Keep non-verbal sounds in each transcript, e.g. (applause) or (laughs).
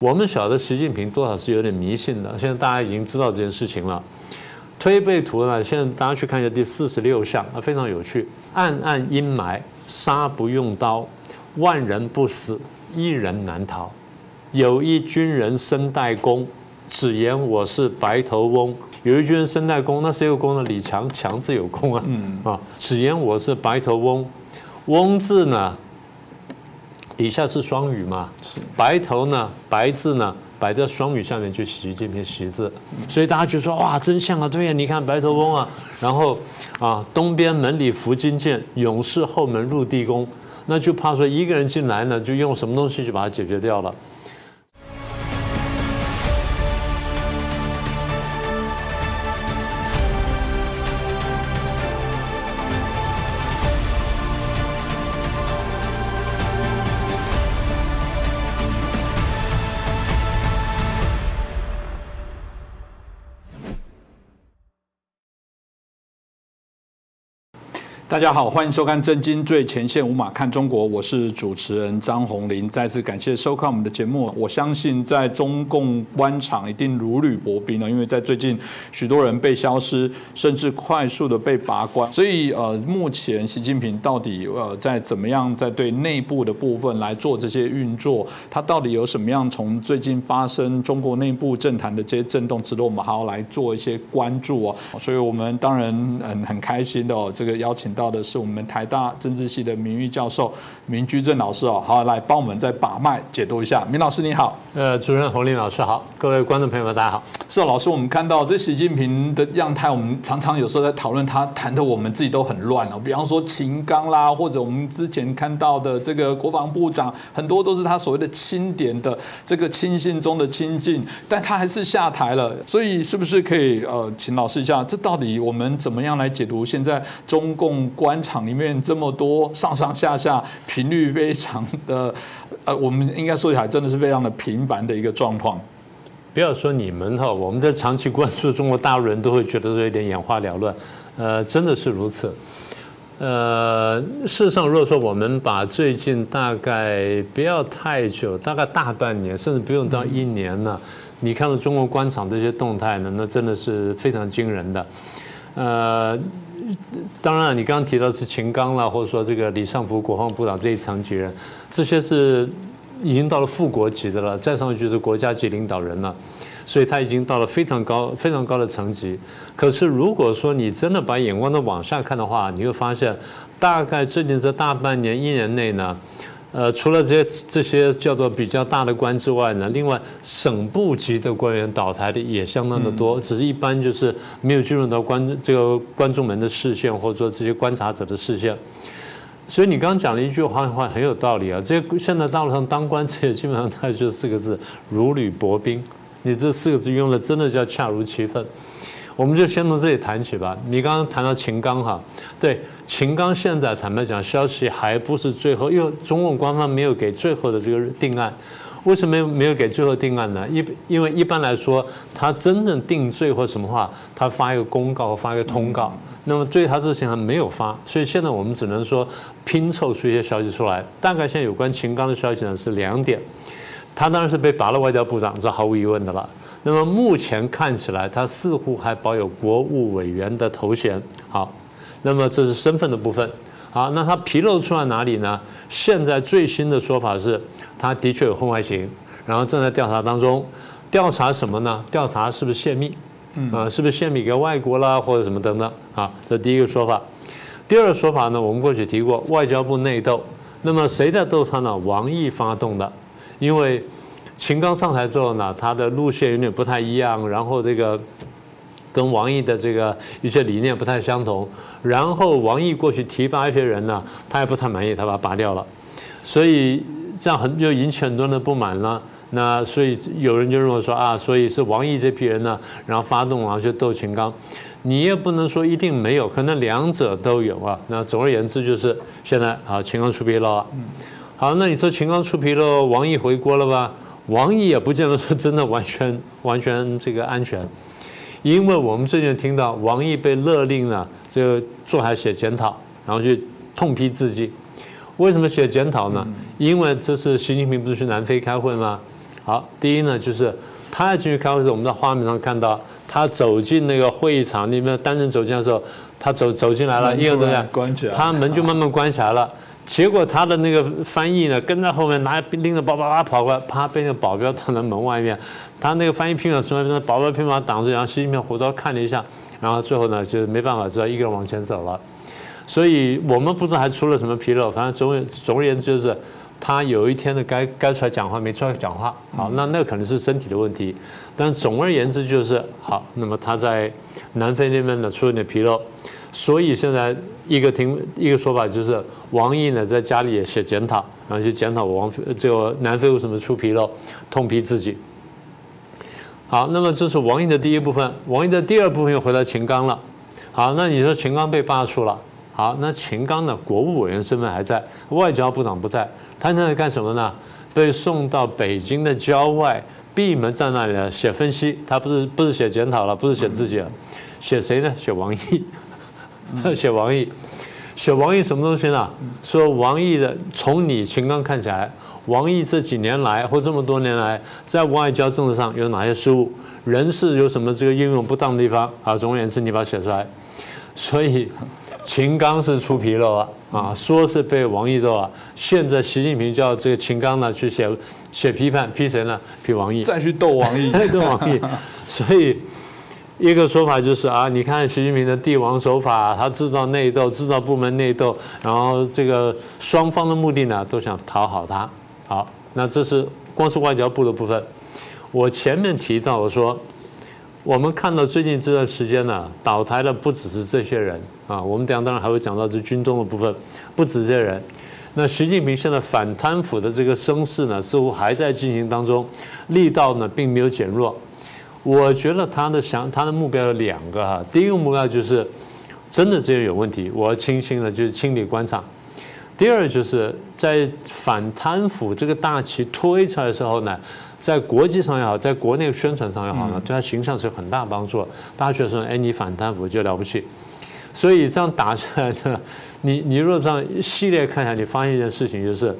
我们晓得习近平多少是有点迷信的，现在大家已经知道这件事情了。推背图呢，现在大家去看一下第四十六项，啊，非常有趣。暗暗阴霾，杀不用刀，万人不死，一人难逃。有一军人身带弓，只言我是白头翁。有一军人身带弓，那谁有弓呢？李强，强字有弓啊。嗯啊，只言我是白头翁。翁字呢，底下是双语嘛？白头呢，白字呢？摆在双语下面就习近平习字，所以大家就说哇，真像啊！对呀，你看白头翁啊，然后啊，东边门里伏金剑，勇士后门入地宫，那就怕说一个人进来呢，就用什么东西就把它解决掉了。大家好，欢迎收看《震惊最前线》，无马看中国，我是主持人张宏林。再次感谢收看我们的节目。我相信在中共官场一定如履薄冰了，因为在最近许多人被消失，甚至快速的被拔关。所以呃，目前习近平到底呃在怎么样在对内部的部分来做这些运作？他到底有什么样从最近发生中国内部政坛的这些震动，值得我们好好来做一些关注哦。所以我们当然很很开心的哦，这个邀请。到的是我们台大政治系的名誉教授明居正老师哦，好来帮我们再把脉解读一下。明老师你好，呃，主任洪林老师好，各位观众朋友们大家好。是老师，我们看到这习近平的样态，我们常常有时候在讨论他，谈的我们自己都很乱哦。比方说秦刚啦，或者我们之前看到的这个国防部长，很多都是他所谓的钦点的这个亲信中的亲信，但他还是下台了。所以是不是可以呃，请老师一下，这到底我们怎么样来解读现在中共？官场里面这么多上上下下频率非常的，呃，我们应该说起来真的是非常的频繁的一个状况。不要说你们哈，我们在长期关注中国大陆人都会觉得有点眼花缭乱，呃，真的是如此。呃，事实上，如果说我们把最近大概不要太久，大概大半年，甚至不用到一年呢，你看到中国官场这些动态呢，那真的是非常惊人的，呃。当然，你刚刚提到是秦刚了，或者说这个李尚福国防部长这一层级人，这些是已经到了副国级的了，再上去是国家级领导人了，所以他已经到了非常高、非常高的层级。可是如果说你真的把眼光都往下看的话，你会发现，大概最近这大半年、一年内呢。呃，除了这些这些叫做比较大的官之外呢，另外省部级的官员倒台的也相当的多，只是一般就是没有进入到观这个观众们的视线，或者说这些观察者的视线。所以你刚刚讲了一句话，话很有道理啊。这现在大陆上当官，这基本上它就四个字：如履薄冰。你这四个字用的真的叫恰如其分。我们就先从这里谈起吧。你刚刚谈到秦刚哈，对秦刚现在坦白讲，消息还不是最后，因为中共官方没有给最后的这个定案。为什么没有给最后定案呢？一因为一般来说，他真正定罪或什么话，他发一个公告或，发一个通告。那么对他这情还没有发，所以现在我们只能说拼凑出一些消息出来。大概现在有关秦刚的消息呢是两点，他当然是被拔了外交部长，这毫无疑问的了。那么目前看起来，他似乎还保有国务委员的头衔。好，那么这是身份的部分。好，那他披露出来哪里呢？现在最新的说法是，他的确有婚外情，然后正在调查当中。调查什么呢？调查是不是泄密？啊，是不是泄密给外国啦，或者什么等等？啊，这第一个说法。第二个说法呢？我们过去提过，外交部内斗。那么谁在斗他呢？王毅发动的，因为。秦刚上台之后呢，他的路线有点不太一样，然后这个跟王毅的这个一些理念不太相同，然后王毅过去提拔一些人呢，他也不太满意，他把他拔掉了，所以这样很就引起很多人的不满了。那所以有人就认为说啊，所以是王毅这批人呢，然后发动然后去斗秦刚，你也不能说一定没有，可能两者都有啊。那总而言之就是现在啊，秦刚出纰漏了。好，那你说秦刚出纰漏，王毅回国了吧？王毅也不见得说真的完全 (laughs) 完全这个安全，因为我们最近听到王毅被勒令呢，这个坐下写检讨，然后去痛批自己。为什么写检讨呢？因为这是习近平不是去南非开会吗？好，第一呢就是他要进去开会的时候，我们在画面上看到他走进那个会议场里面，单人走进的时候，他走走进来了，一个都在关起来，他门就慢慢关起来了。结果他的那个翻译呢，跟在后面拿拎着包包啊跑过来，啪被那个保镖挡在门外面。他那个翻译拼命从外面，保镖拼命挡住，然后习近平回头看了一下，然后最后呢就没办法，只好一个人往前走了。所以我们不知道还出了什么纰漏，反正总总而言之就是，他有一天的该该出来讲话没出来讲话，好，那那可能是身体的问题。但总而言之就是好，那么他在南非那边呢出了点纰漏。所以现在一个听一个说法就是，王毅呢在家里也写检讨，然后去检讨王这个南非为什么出纰漏，痛批自己。好，那么这是王毅的第一部分，王毅的第二部分又回到秦刚了。好，那你说秦刚被罢黜了，好，那秦刚呢国务委员身份还在，外交部长不在，他现在干什么呢？被送到北京的郊外，闭门在那里写分析，他不是不是写检讨了，不是写自己了，写谁呢？写王毅。(laughs) 写王毅，写王毅什么东西呢？说王毅的，从你秦刚看起来，王毅这几年来或这么多年来，在外交政治上有哪些失误，人事有什么这个应用不当的地方？啊，总而言之，你把它写出来。所以秦刚是出纰漏了啊，说是被王毅揍了。现在习近平叫这个秦刚呢去写写批判，批谁呢？批王毅，再去斗王毅，(laughs) 斗王毅。所以。一个说法就是啊，你看习近平的帝王手法，他制造内斗，制造部门内斗，然后这个双方的目的呢，都想讨好他。好，那这是光是外交部的部分。我前面提到，我说我们看到最近这段时间呢，倒台的不只是这些人啊，我们等下当然还会讲到这军中的部分，不止这些人。那习近平现在反贪腐的这个声势呢，似乎还在进行当中，力道呢并没有减弱。我觉得他的想他的目标有两个哈，第一个目标就是真的这些有问题，我要清新的就是清理官场；第二就是在反贪腐这个大旗推出来的时候呢，在国际上也好，在国内宣传上也好呢，对他形象是有很大帮助。大家觉得说，哎，你反贪腐就了不起，所以这样打下来的，(laughs) 你你若这样系列看下，你发现一件事情就是，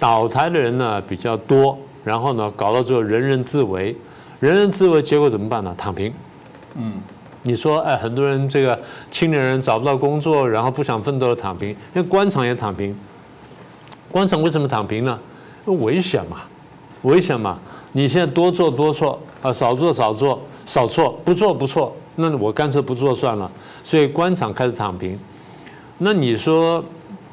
倒台的人呢比较多，然后呢搞到最后人人自危。人人自危，结果怎么办呢？躺平。嗯，你说，哎，很多人这个青年人找不到工作，然后不想奋斗的躺平，因为官场也躺平。官场为什么躺平呢？危险嘛，危险嘛。你现在多做多错啊，少做少做少错，不做不错，那我干脆不做算了。所以官场开始躺平。那你说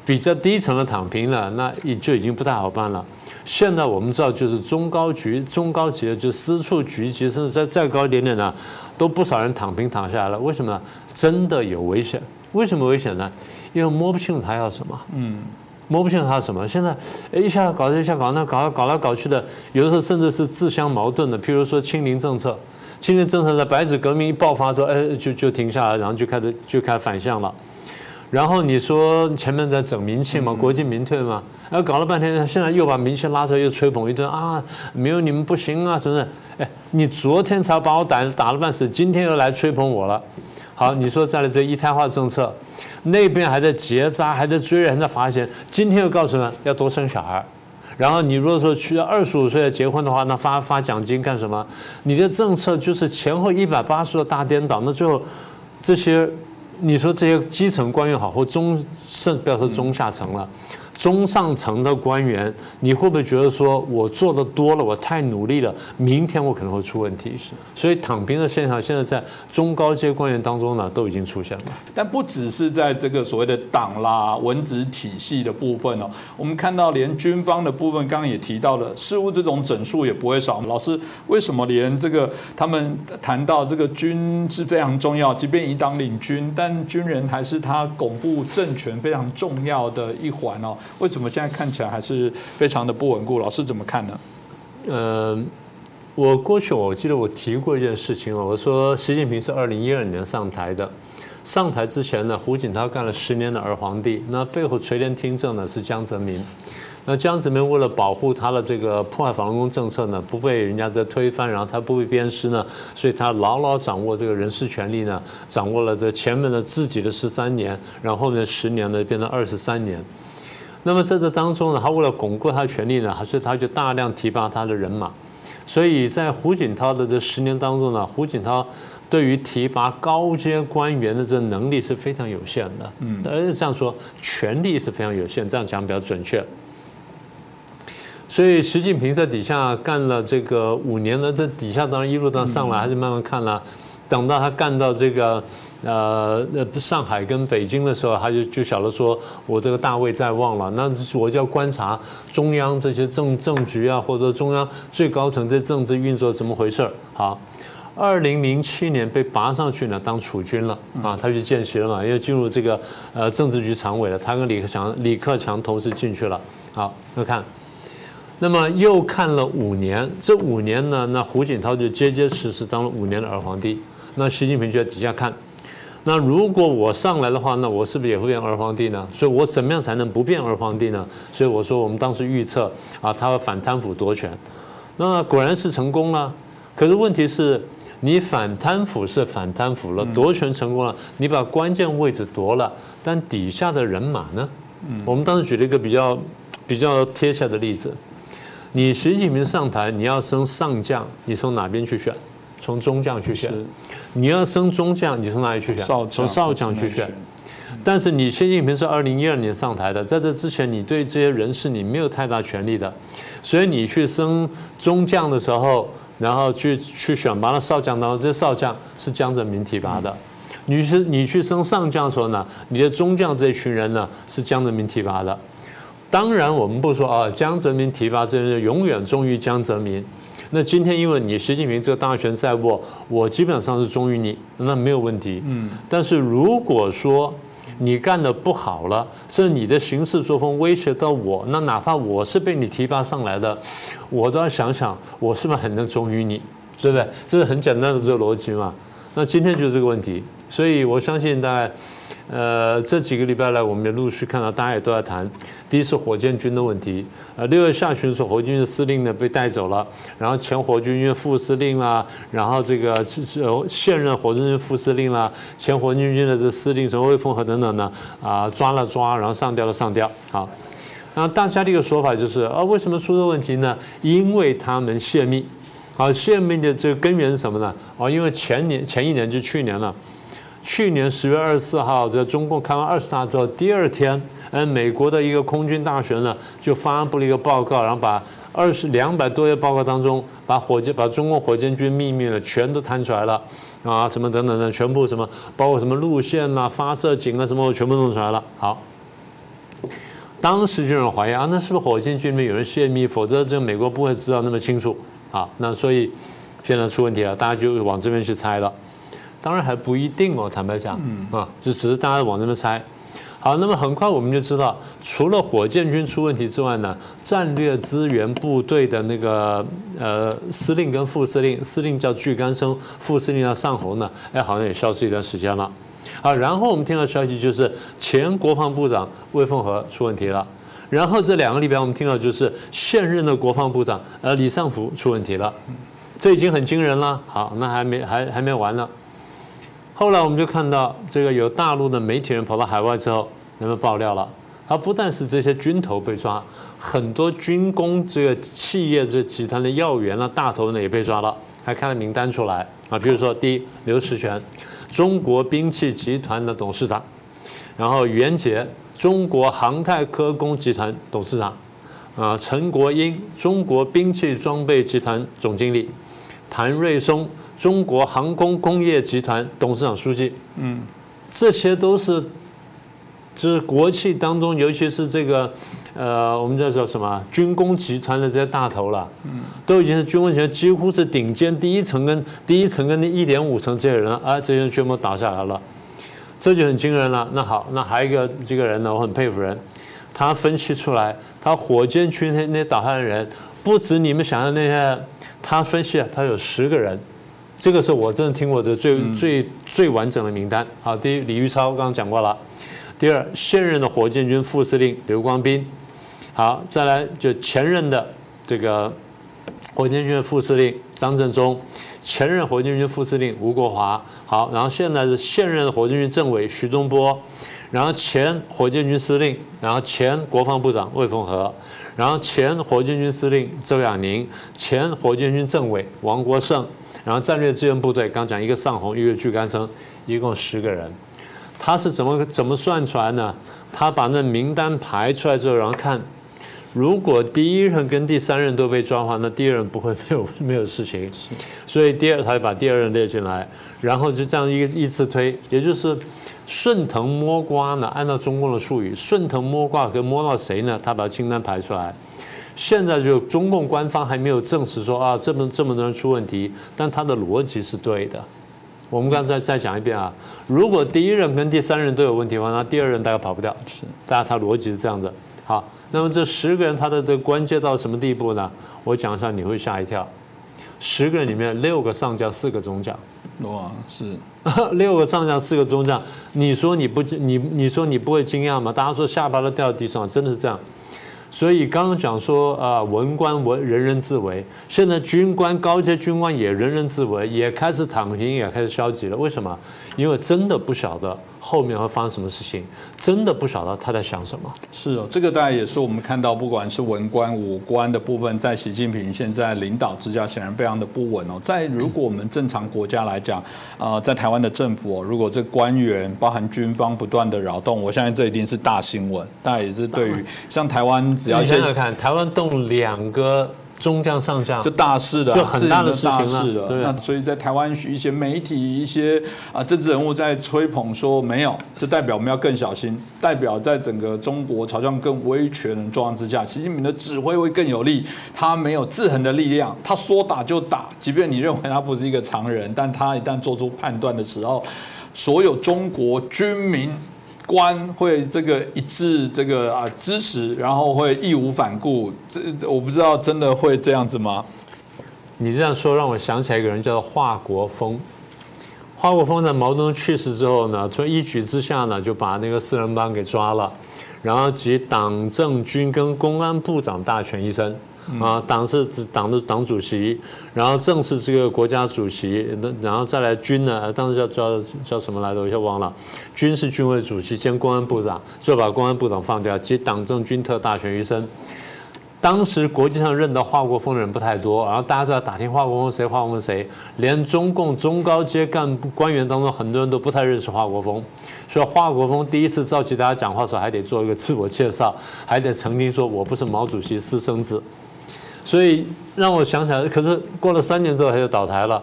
比较低层的躺平了，那也就已经不太好办了。现在我们知道，就是中高局、中高级的，就私处局级，甚至再再高一点点呢，都不少人躺平躺下来了。为什么呢？真的有危险。为什么危险呢？因为摸不清他要什么。嗯，摸不清他什么。现在一下搞这，一下搞那，搞搞来搞去的，有的时候甚至是自相矛盾的。譬如说清零政策，清零政策在白纸革命一爆发之后，哎，就就停下来，然后就开始就开始反向了。然后你说前面在整民气嘛，国进民退嘛。然后搞了半天，现在又把明星拉出来，又吹捧一顿啊！没有你们不行啊，是不是？哎，你昨天才把我打打了半死，今天又来吹捧我了。好，你说再来这一胎化政策，那边还在结扎，还在追人，在罚钱，今天又告诉呢要多生小孩。然后你如果说去二十五岁结婚的话，那发发奖金干什么？你的政策就是前后一百八十度大颠倒。那最后这些，你说这些基层官员好，或中上不要说中下层了。中上层的官员，你会不会觉得说，我做的多了，我太努力了，明天我可能会出问题？是，所以躺平的现象现在在中高阶官员当中呢，都已经出现了。但不只是在这个所谓的党啦、文职体系的部分哦，我们看到连军方的部分，刚刚也提到了，似乎这种整数也不会少。老师，为什么连这个他们谈到这个军是非常重要，即便以党领军，但军人还是他巩固政权非常重要的一环哦？为什么现在看起来还是非常的不稳固？老师怎么看呢？呃，我过去我记得我提过一件事情啊，我说习近平是二零一二年上台的，上台之前呢，胡锦涛干了十年的儿皇帝，那背后垂帘听政呢是江泽民，那江泽民为了保护他的这个破坏法轮功政策呢，不被人家在推翻，然后他不被鞭尸呢，所以他牢牢掌握这个人事权力呢，掌握了这前面的自己的十三年，然后后面十年呢变成二十三年。那么在这当中呢，他为了巩固他的权力呢，所以他就大量提拔他的人马。所以在胡锦涛的这十年当中呢，胡锦涛对于提拔高阶官员的这能力是非常有限的。嗯，而且这样说，权力是非常有限，这样讲比较准确。所以习近平在底下干了这个五年呢，在底下当然一路当上来，还是慢慢看了。等到他干到这个呃那上海跟北京的时候，他就就晓得说，我这个大位在望了。那我就要观察中央这些政政局啊，或者中央最高层这政治运作怎么回事儿。好，二零零七年被拔上去呢，当储君了啊，他去见习了嘛，又进入这个呃政治局常委了。他跟李克强李克强同时进去了。好，那看。那么又看了五年，这五年呢，那胡锦涛就结结实实当了五年的儿皇帝。那习近平就在底下看，那如果我上来的话，那我是不是也会变二皇帝呢？所以我怎么样才能不变二皇帝呢？所以我说我们当时预测啊，他会反贪腐夺权，那果然是成功了。可是问题是，你反贪腐是反贪腐了，夺权成功了，你把关键位置夺了，但底下的人马呢？我们当时举了一个比较比较贴切的例子。你习近平上台，你要升上将，你从哪边去选？从中将去选。你要升中将，你从哪里去选？从少将去选。但是你习近平是二零一二年上台的，在这之前，你对这些人事你没有太大权力的，所以你去升中将的时候，然后去去选拔了少将，然后这些少将是江泽民提拔的。你是你去升上将的时候呢，你的中将这一群人呢是江泽民提拔的。当然，我们不说啊，江泽民提拔这些人永远忠于江泽民。那今天因为你习近平这个大权在握，我基本上是忠于你，那没有问题。嗯。但是如果说你干的不好了，甚至你的行事作风威胁到我，那哪怕我是被你提拔上来的，我都要想想我是不是很能忠于你，对不对？这是很简单的这个逻辑嘛。那今天就是这个问题，所以我相信大概。呃，这几个礼拜来，我们也陆续看到，大家也都在谈。第一是火箭军的问题。呃，六月下旬的时候，火箭军的司令呢被带走了，然后前火箭军副司令啦，然后这个现任火箭军副司令啦，前火箭军的这司令什么魏凤和等等呢，啊，抓了抓，然后上吊了上吊。好，那大家的一个说法就是，啊，为什么出这问题呢？因为他们泄密。好，泄密的这个根源是什么呢？哦，因为前年前一年就去年了。去年十月二十四号，在中共开完二十大之后，第二天，嗯，美国的一个空军大学呢，就发布了一个报告，然后把二十两百多页报告当中，把火箭、把中共火箭军秘密呢，全都摊出来了，啊，什么等等的，全部什么，包括什么路线啊、发射井啊，什么全部弄出来了。好，当时就有人怀疑啊，那是不是火箭军里面有人泄密？否则这美国不会知道那么清楚。好，那所以现在出问题了，大家就往这边去猜了。当然还不一定哦，坦白讲，啊，这只是大家往这边猜。好，那么很快我们就知道，除了火箭军出问题之外呢，战略资源部队的那个呃司令跟副司令，司令叫巨干生，副司令叫上侯呢，哎，好像也消失一段时间了。好，然后我们听到消息就是前国防部长魏凤和出问题了，然后这两个礼拜我们听到就是现任的国防部长呃李尚福出问题了，这已经很惊人了。好，那还没还还没完呢。后来我们就看到，这个有大陆的媒体人跑到海外之后，那么爆料了。他不但是这些军头被抓，很多军工这个企业这集团的要员啊、大头呢也被抓了，还开了名单出来啊。比如说，第一，刘石泉，中国兵器集团的董事长；然后袁杰，中国航太科工集团董事长；啊，陈国英，中国兵器装备集团总经理；谭瑞松。中国航空工业集团董事长、书记，嗯，这些都是，就是国企当中，尤其是这个，呃，我们叫做什么军工集团的这些大头了，嗯，都已经是军工集团几乎是顶尖第一层跟第一层跟那一点五层这些人啊，这些人全部倒下来了，这就很惊人了。那好，那还有一个这个人呢，我很佩服人，他分析出来，他火箭军那那倒下的人，不止你们想象那些，他分析他有十个人。这个是我真的听过的最最最完整的名单。好，第一，李玉超刚刚讲过了。第二，现任的火箭军副司令刘光斌。好，再来就前任的这个火箭军副司令张振中，前任火箭军副司令吴国华。好，然后现在是现任的火箭军政委徐中波，然后前火箭军司令，然后前国防部长魏凤和，然后前火箭军司令周亚宁，前火箭军政委王国胜，然后战略支援部队刚讲一个上红，一个巨干生，一共十个人。他是怎么怎么算出来呢？他把那名单排出来之后，然后看，如果第一任跟第三任都被抓的话，那第二任不会没有 (laughs) 没有事情。所以第二他就把第二任列进来，然后就这样一个依次推，也就是顺藤摸瓜呢。按照中共的术语，顺藤摸瓜可以摸到谁呢？他把清单排出来。现在就中共官方还没有证实说啊，这么这么多人出问题，但他的逻辑是对的。我们刚才再讲一遍啊，如果第一任跟第三任都有问题的话，那第二任大概跑不掉。是，大家他逻辑是这样子。好，那么这十个人他的这关键到什么地步呢？我讲一下你会吓一跳。十个人里面六个上将，四个中将。哇，是 (laughs) 六个上将，四个中将。你说你不你你说你不会惊讶吗？大家说下巴都掉地上，真的是这样。所以刚刚讲说啊，文官文人人自危，现在军官高阶军官也人人自危，也开始躺平，也开始消极了。为什么？因为真的不晓得。后面会发生什么事情，真的不晓得他在想什么。是哦，这个大概也是我们看到，不管是文官、武官的部分，在习近平现在领导之下，显然非常的不稳哦。在如果我们正常国家来讲，啊，在台湾的政府，如果这官员包含军方不断的扰动，我相信这一定是大新闻。大概也是对于像台湾，只要你想想看，台湾动两个。中将上将就大事的，就很大的事情了。那所以在台湾一些媒体、一些啊政治人物在吹捧说没有，就代表我们要更小心，代表在整个中国朝向更威权的状况之下，习近平的指挥会更有力。他没有制衡的力量，他说打就打，即便你认为他不是一个常人，但他一旦做出判断的时候，所有中国军民。官会这个一致这个啊支持，然后会义无反顾，这我不知道真的会这样子吗？你这样说让我想起来一个人叫做华国锋。华国锋在毛泽东去世之后呢，从一举之下呢就把那个四人帮给抓了，然后集党政军跟公安部长大权一身。啊，党是党的党主席，然后正是这个国家主席，那然后再来军呢？当时叫叫叫什么来着？我一下忘了。军是军委主席兼公安部长，就把公安部长放掉，集党政军特大权于身。当时国际上认得华国锋的人不太多，然后大家都在打听华国锋谁，华国锋谁，连中共中高阶干部官员当中很多人都不太认识华国锋。所以华国锋第一次召集大家讲话的时候，还得做一个自我介绍，还得澄清说我不是毛主席私生子。所以让我想起来，可是过了三年之后他就倒台了。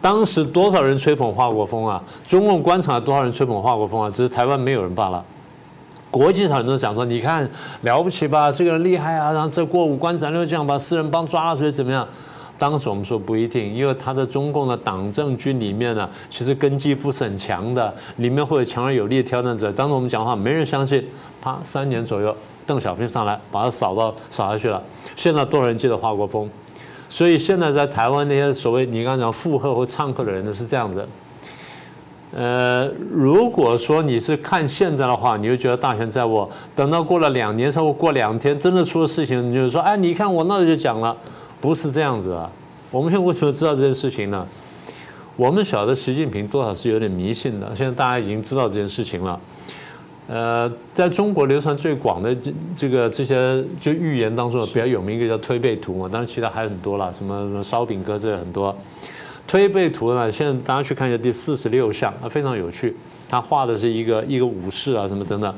当时多少人吹捧华国锋啊？中共官场多少人吹捧华国锋啊？只是台湾没有人罢了。国际上人都讲说，你看了不起吧，这个人厉害啊，然后这过五关斩六将，把四人帮抓了，所以怎么样？当时我们说不一定，因为他在中共的党政军里面呢，其实根基不是很强的，里面会有强而有力的挑战者。当时我们讲话没人相信，啪，三年左右。邓小平上来把他扫到扫下去了。现在多少人记得华国锋？所以现在在台湾那些所谓你刚刚讲附和或唱和的人呢是这样的。呃，如果说你是看现在的话，你就觉得大权在握。等到过了两年，稍微过两天，真的出了事情，你就说：哎，你看我那时候就讲了，不是这样子啊。我们现在为什么知道这件事情呢？我们晓得习近平多少是有点迷信的。现在大家已经知道这件事情了。呃，在中国流传最广的这这个这些就预言当中比较有名一个叫推背图嘛，当然其他还很多了，什么什么烧饼哥这很多。推背图呢，现在大家去看一下第四十六项，啊，非常有趣。他画的是一个一个武士啊，什么等等。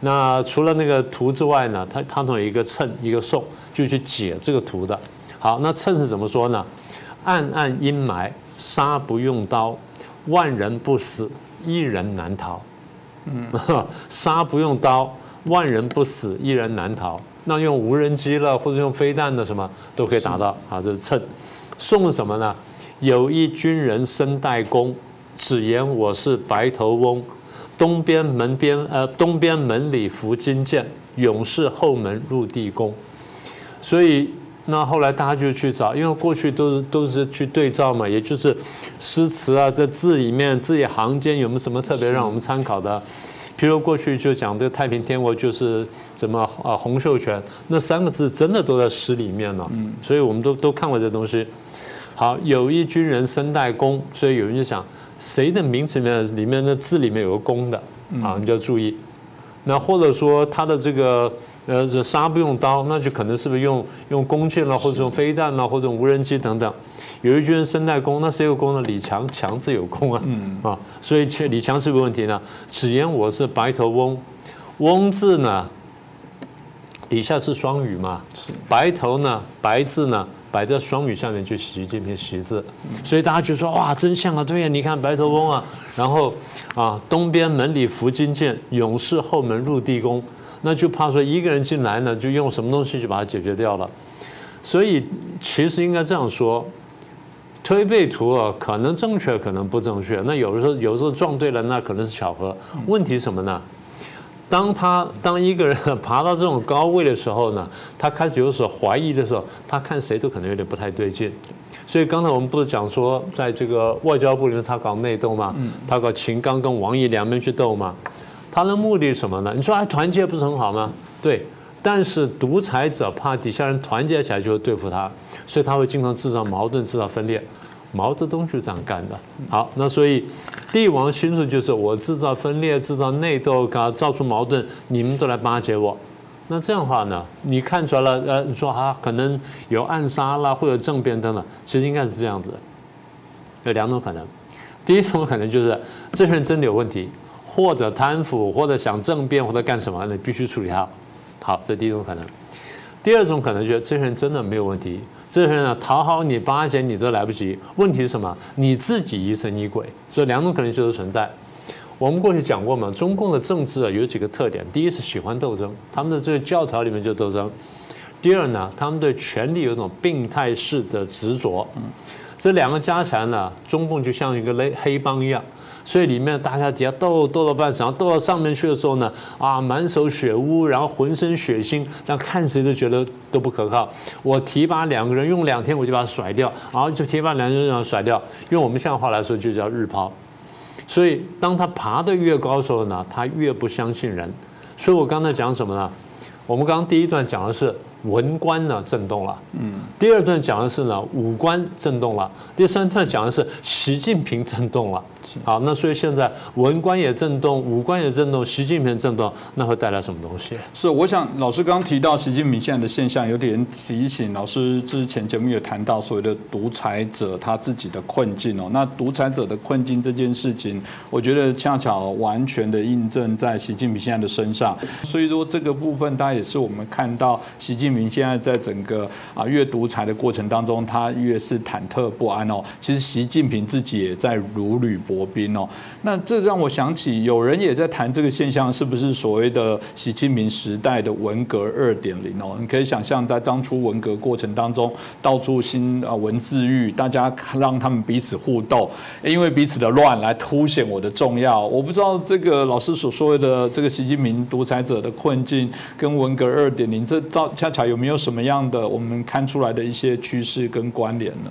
那除了那个图之外呢，他他有一个称一个颂，就去解这个图的。好，那称是怎么说呢？暗暗阴霾，杀不用刀，万人不死，一人难逃。嗯，(laughs) 杀不用刀，万人不死，一人难逃。那用无人机了，或者用飞弹的什么都可以达到。好，这是称。送什么呢？有一军人身带弓，只言我是白头翁。东边门边，呃，(laughs) 东边门里伏金箭，勇士后门入地宫。所以。那后来大家就去找，因为过去都是都是去对照嘛，也就是诗词啊，在字里面字里行间有没有什么特别让我们参考的？譬如过去就讲这个太平天国就是怎么啊洪秀全那三个字真的都在诗里面了，所以我们都都看过这东西。好，有一军人身带弓，所以有人就想谁的名字里面里面的字里面有个弓的啊，你就要注意。那或者说他的这个呃这杀不用刀，那就可能是不是用用弓箭了，或者用飞弹了，或者用无人机等等。有一句人身带弓，那谁有弓呢？李强，强自有功啊。嗯啊，所以李强是不是问题呢。此言我是白头翁，翁字呢底下是双语嘛？是白头呢，白字呢摆在双语下面，去习近平习字。所以大家就说哇，真像啊！对呀，你看白头翁啊。然后啊，东边门里伏金剑，勇士后门入地宫。那就怕说一个人进来呢，就用什么东西就把它解决掉了。所以其实应该这样说。推背图啊，可能正确，可能不正确。那有的时候，有的时候撞对了，那可能是巧合。问题什么呢？当他当一个人爬到这种高位的时候呢，他开始有所怀疑的时候，他看谁都可能有点不太对劲。所以刚才我们不是讲说，在这个外交部里面，他搞内斗嘛，他搞秦刚跟王毅两边去斗嘛，他的目的是什么呢？你说哎，团结不是很好吗？对，但是独裁者怕底下人团结起来就会对付他，所以他会经常制造矛盾，制造分裂。毛泽东就这样干的。好，那所以帝王心术就是我制造分裂、制造内斗、搞造出矛盾，你们都来巴结我。那这样的话呢，你看出来了？呃，你说啊，可能有暗杀啦，或者政变等等，其实应该是这样子的。有两种可能，第一种可能就是这些人真的有问题，或者贪腐，或者想政变，或者干什么，你必须处理他。好，这第一种可能。第二种可能就是这些人真的没有问题。这些人呢，讨好你、巴结你都来不及。问题是什么？你自己疑神疑鬼。所以两种可能性都存在。我们过去讲过嘛，中共的政治啊有几个特点：第一是喜欢斗争，他们的这个教条里面就斗争；第二呢，他们对权力有一种病态式的执着。这两个加起来呢，中共就像一个黑黑帮一样。所以里面大家底下斗斗到半晌，斗到上面去的时候呢，啊，满手血污，然后浑身血腥，让看谁都觉得都不可靠。我提拔两个人用两天我就把他甩掉，然后就提拔两个人让甩掉。用我们现在话来说就叫日抛。所以当他爬得越高的时候呢，他越不相信人。所以我刚才讲什么呢？我们刚刚第一段讲的是。文官呢震动了，嗯，第二段讲的是呢武官震动了，第三段讲的是习近平震动了，好，那所以现在文官也震动，武官也震动，习近平震动，那会带来什么东西？是，我想老师刚刚提到习近平现在的现象，有点提醒老师之前节目也谈到所谓的独裁者他自己的困境哦，那独裁者的困境这件事情，我觉得恰巧完全的印证在习近平现在的身上，所以说这个部分，大家也是我们看到习近。明现在在整个啊越独裁的过程当中，他越是忐忑不安哦。其实习近平自己也在如履薄冰哦。那这让我想起，有人也在谈这个现象，是不是所谓的习近平时代的文革二点零哦？你可以想象，在当初文革过程当中，到处新啊文字狱，大家让他们彼此互斗，因为彼此的乱来凸显我的重要。我不知道这个老师所说的这个习近平独裁者的困境，跟文革二点零这到恰恰有没有什么样的我们看出来的一些趋势跟关联呢？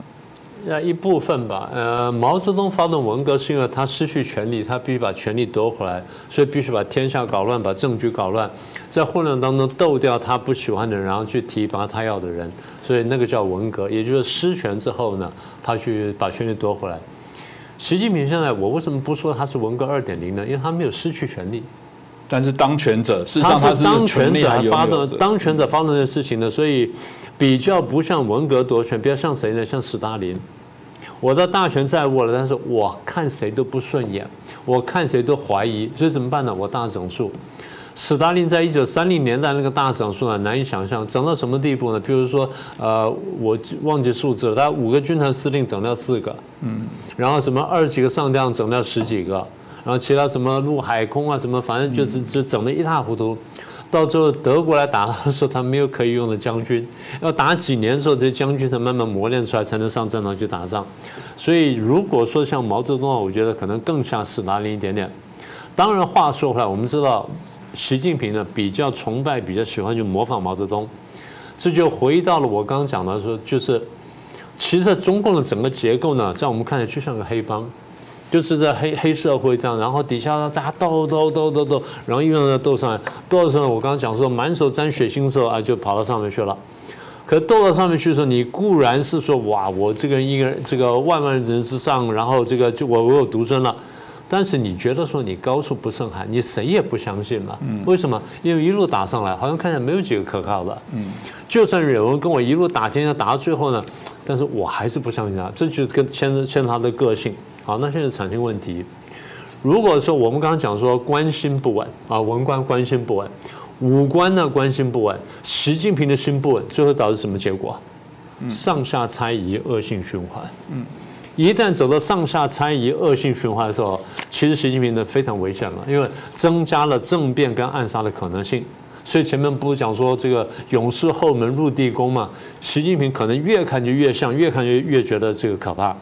那，一部分吧。呃，毛泽东发动文革是因为他失去权力，他必须把权力夺回来，所以必须把天下搞乱，把政局搞乱，在混乱当中斗掉他不喜欢的人，然后去提拔他要的人，所以那个叫文革。也就是失权之后呢，他去把权力夺回来。习近平现在，我为什么不说他是文革二点零呢？因为他没有失去权力。但是当权者，事实上他是当权者发动当权者发动的事情呢，所以比较不像文革夺权，比较像谁呢？像斯大林。我的大权在握了，但是我看谁都不顺眼，我看谁都怀疑，所以怎么办呢？我大整数。斯大林在一九三零年代那个大整数呢，难以想象，整到什么地步呢？比如说，呃，我忘记数字了，他五个军团司令整掉四个，嗯，然后什么二十几个上将整掉十几个。然后其他什么陆海空啊，什么反正就是就整得一塌糊涂。到最后德国来打的时候，他没有可以用的将军，要打几年的时候，这些将军才慢慢磨练出来，才能上战场去打仗。所以如果说像毛泽东啊，我觉得可能更像斯大林一点点。当然话说回来，我们知道习近平呢比较崇拜、比较喜欢去模仿毛泽东，这就回到了我刚刚讲的说，就是其实中共的整个结构呢，在我们看来就像个黑帮。就是在黑黑社会这样，然后底下大家斗斗斗斗斗，然后一个人斗上来，斗的时候我刚刚讲说满手沾血腥的时候啊，就跑到上面去了。可斗到上面去的时候，你固然是说哇，我这个人一个人这个万万人之上，然后这个就我我有独尊了。但是你觉得说你高处不胜寒，你谁也不相信了。为什么？因为一路打上来，好像看起来没有几个可靠的。嗯，就算有人跟我一路打天下打到最后呢，但是我还是不相信他。这就是跟牵牵牵他的个性。好，那现在产生问题。如果说我们刚刚讲说关心不稳啊，文官关心不稳，武官呢关心不稳，习近平的心不稳，最后导致什么结果？上下猜疑，恶性循环。嗯，一旦走到上下猜疑、恶性循环的时候，其实习近平呢非常危险了，因为增加了政变跟暗杀的可能性。所以前面不是讲说这个勇士后门入地宫嘛？习近平可能越看就越像，越看就越觉得这个可怕。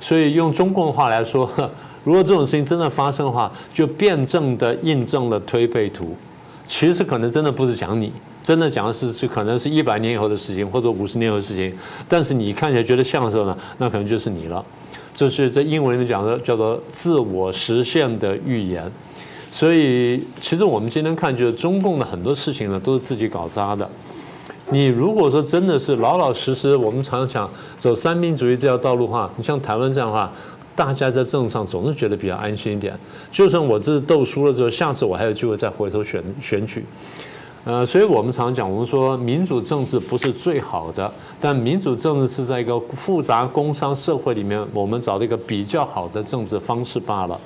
所以用中共的话来说。(laughs) 如果这种事情真的发生的话，就辩证的印证了推背图。其实可能真的不是讲你，真的讲的是是可能是一百年以后的事情，或者五十年后的事情。但是你看起来觉得像的时候呢，那可能就是你了。这是在英文里面讲的叫做自我实现的预言。所以其实我们今天看，就是中共的很多事情呢，都是自己搞砸的。你如果说真的是老老实实，我们常常讲走三民主义这条道路的话，你像台湾这样的话。大家在政治上总是觉得比较安心一点，就算我这次斗输了之后，下次我还有机会再回头选选举，呃，所以我们常讲，我们说民主政治不是最好的，但民主政治是在一个复杂工商社会里面，我们找到一个比较好的政治方式罢了。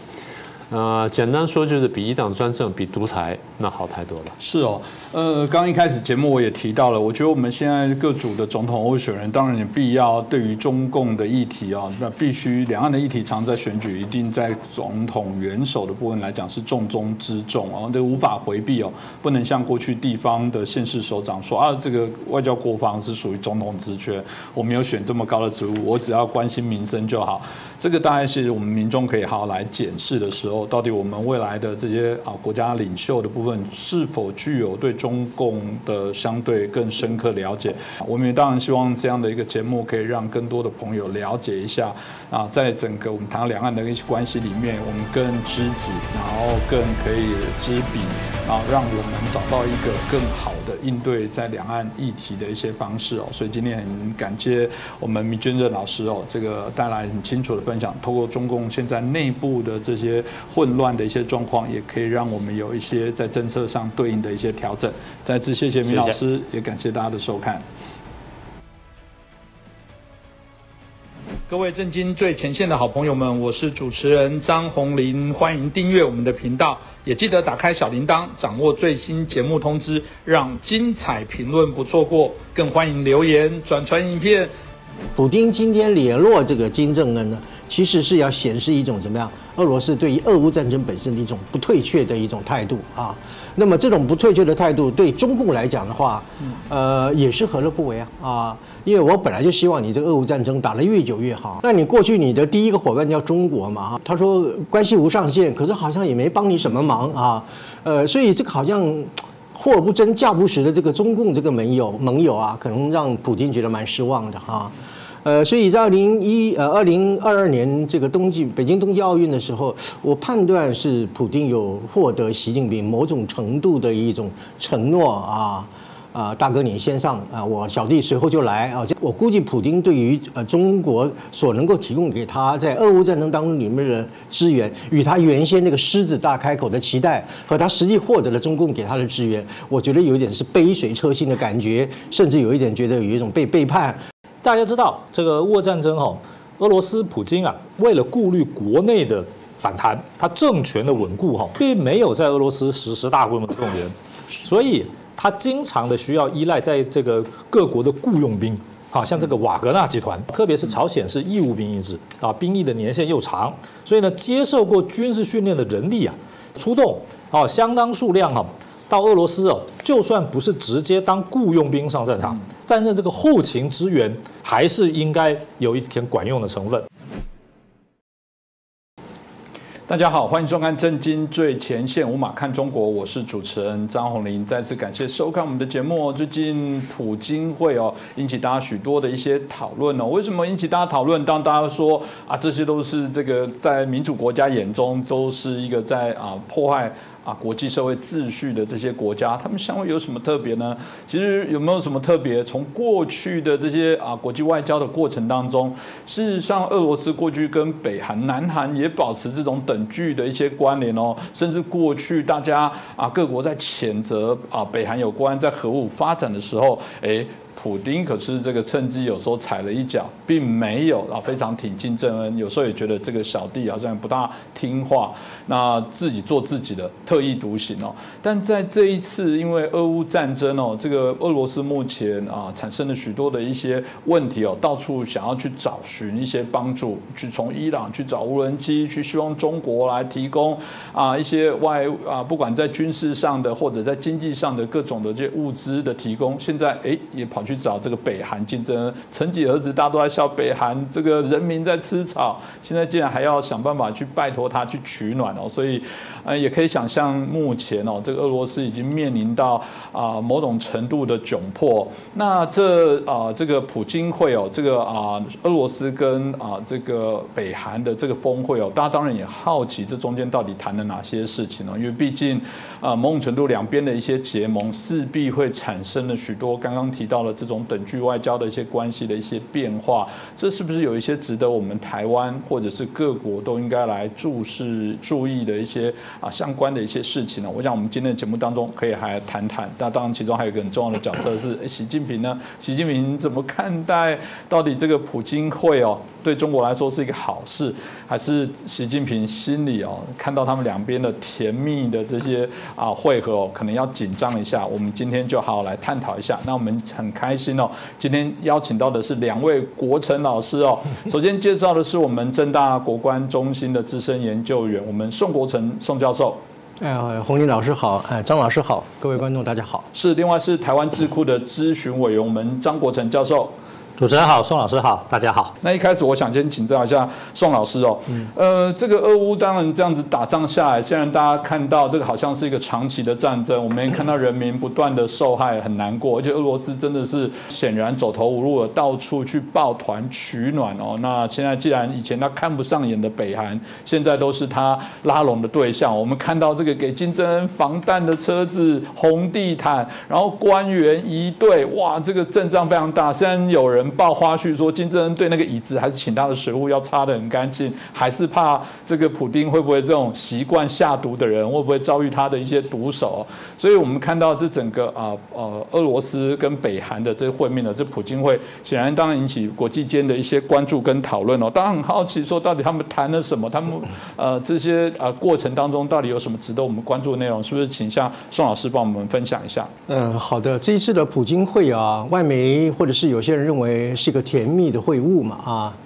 呃，简单说就是比一党专政、比独裁那好太多了。是哦，呃，刚一开始节目我也提到了，我觉得我们现在各组的总统候选人，当然有必要对于中共的议题啊，那必须两岸的议题常在选举，一定在总统元首的部分来讲是重中之重哦，这无法回避哦，不能像过去地方的县市首长说啊，这个外交国防是属于总统职权，我没有选这么高的职务，我只要关心民生就好。这个大概是我们民众可以好好来检视的时候，到底我们未来的这些啊国家领袖的部分是否具有对中共的相对更深刻了解？我们也当然希望这样的一个节目可以让更多的朋友了解一下啊，在整个我们谈两岸的一些关系里面，我们更知己，然后更可以知彼，然后让我们找到一个更好。的应对在两岸议题的一些方式哦，所以今天很感谢我们米娟热老师哦，这个带来很清楚的分享。透过中共现在内部的这些混乱的一些状况，也可以让我们有一些在政策上对应的一些调整。再次谢谢米老师，也感谢大家的收看。各位震惊最前线的好朋友们，我是主持人张宏林，欢迎订阅我们的频道。也记得打开小铃铛，掌握最新节目通知，让精彩评论不错过。更欢迎留言、转传影片。普丁今天联络这个金正恩呢，其实是要显示一种怎么样？俄罗斯对于俄乌战争本身的一种不退却的一种态度啊。那么这种不退却的态度，对中共来讲的话，呃，也是何乐不为啊啊！因为我本来就希望你这个俄乌战争打得越久越好。那你过去你的第一个伙伴叫中国嘛哈，他说关系无上限，可是好像也没帮你什么忙啊。呃，所以这个好像货不真价不实的这个中共这个盟友盟友啊，可能让普京觉得蛮失望的哈。呃，所以在二零一呃二零二二年这个冬季北京冬季奥运的时候，我判断是普京有获得习近平某种程度的一种承诺啊。啊，大哥你先上啊，我小弟随后就来啊。我估计普京对于呃中国所能够提供给他在俄乌战争当中里面的支援，与他原先那个狮子大开口的期待，和他实际获得了中共给他的支援，我觉得有一点是杯水车薪的感觉，甚至有一点觉得有一种被背叛。大家知道这个俄战争哈，俄罗斯普京啊，为了顾虑国内的反弹，他政权的稳固哈，并没有在俄罗斯实施大规模的动员，所以。他经常的需要依赖在这个各国的雇佣兵，啊，像这个瓦格纳集团，特别是朝鲜是义务兵役制啊，兵役的年限又长，所以呢，接受过军事训练的人力啊，出动啊，相当数量哈，到俄罗斯哦，就算不是直接当雇佣兵上战场，担任这个后勤支援还是应该有一点管用的成分。大家好，欢迎收看《震惊最前线》，五马看中国，我是主持人张宏林。再次感谢收看我们的节目。最近普京会哦，引起大家许多的一些讨论哦。为什么引起大家讨论？当大家说啊，这些都是这个在民主国家眼中都是一个在啊破坏。啊国际社会秩序的这些国家，他们相会有什么特别呢？其实有没有什么特别？从过去的这些啊国际外交的过程当中，事实上俄罗斯过去跟北韩、南韩也保持这种等距的一些关联哦，甚至过去大家啊各国在谴责啊北韩有关在核武发展的时候，哎。普丁可是这个趁机有时候踩了一脚，并没有啊非常挺金正恩，有时候也觉得这个小弟好像不大听话，那自己做自己的特立独行哦。但在这一次因为俄乌战争哦，这个俄罗斯目前啊产生了许多的一些问题哦，到处想要去找寻一些帮助，去从伊朗去找无人机，去希望中国来提供啊一些外啊不管在军事上的或者在经济上的各种的这些物资的提供，现在哎也跑去。找这个北韩竞争，曾几何时大家都在笑北韩这个人民在吃草，现在竟然还要想办法去拜托他去取暖哦，所以，呃，也可以想象目前哦，这个俄罗斯已经面临到啊某种程度的窘迫。那这啊这个普京会哦，这个啊俄罗斯跟啊这个北韩的这个峰会哦，大家当然也好奇这中间到底谈了哪些事情呢？因为毕竟啊某种程度两边的一些结盟势必会产生了许多刚刚提到了。这种等距外交的一些关系的一些变化，这是不是有一些值得我们台湾或者是各国都应该来注视、注意的一些啊相关的一些事情呢？我想我们今天的节目当中可以还谈谈。那当然，其中还有一个很重要的角色是习近平呢？习近平怎么看待到底这个普京会哦，对中国来说是一个好事，还是习近平心里哦看到他们两边的甜蜜的这些啊会合哦，可能要紧张一下？我们今天就好好来探讨一下。那我们很开。开心哦！今天邀请到的是两位国成老师哦。(laughs) 首先介绍的是我们正大国关中心的资深研究员，我们宋国成宋教授。哎，洪林老师好，哎，张老师好，各位观众大家好。是，另外是台湾智库的咨询委员，我们张国成教授。主持人好，宋老师好，大家好。那一开始我想先请教一下宋老师哦，呃，这个俄乌当然这样子打仗下来，虽然大家看到这个好像是一个长期的战争，我们也看到人民不断的受害，很难过，而且俄罗斯真的是显然走投无路了，到处去抱团取暖哦。那现在既然以前他看不上眼的北韩，现在都是他拉拢的对象。我们看到这个给金正恩防弹的车子、红地毯，然后官员一队，哇，这个阵仗非常大。虽然有人。报花絮说金正恩对那个椅子还是请他的水壶要擦得很干净，还是怕这个普丁会不会这种习惯下毒的人会不会遭遇他的一些毒手？所以我们看到这整个啊呃俄罗斯跟北韩的这会面呢这普京会，显然当然引起国际间的一些关注跟讨论哦。当然很好奇说到底他们谈了什么？他们呃这些呃过程当中到底有什么值得我们关注的内容？是不是请向宋老师帮我们分享一下？嗯，好的。这一次的普京会啊，外媒或者是有些人认为。是一个甜蜜的会晤嘛啊，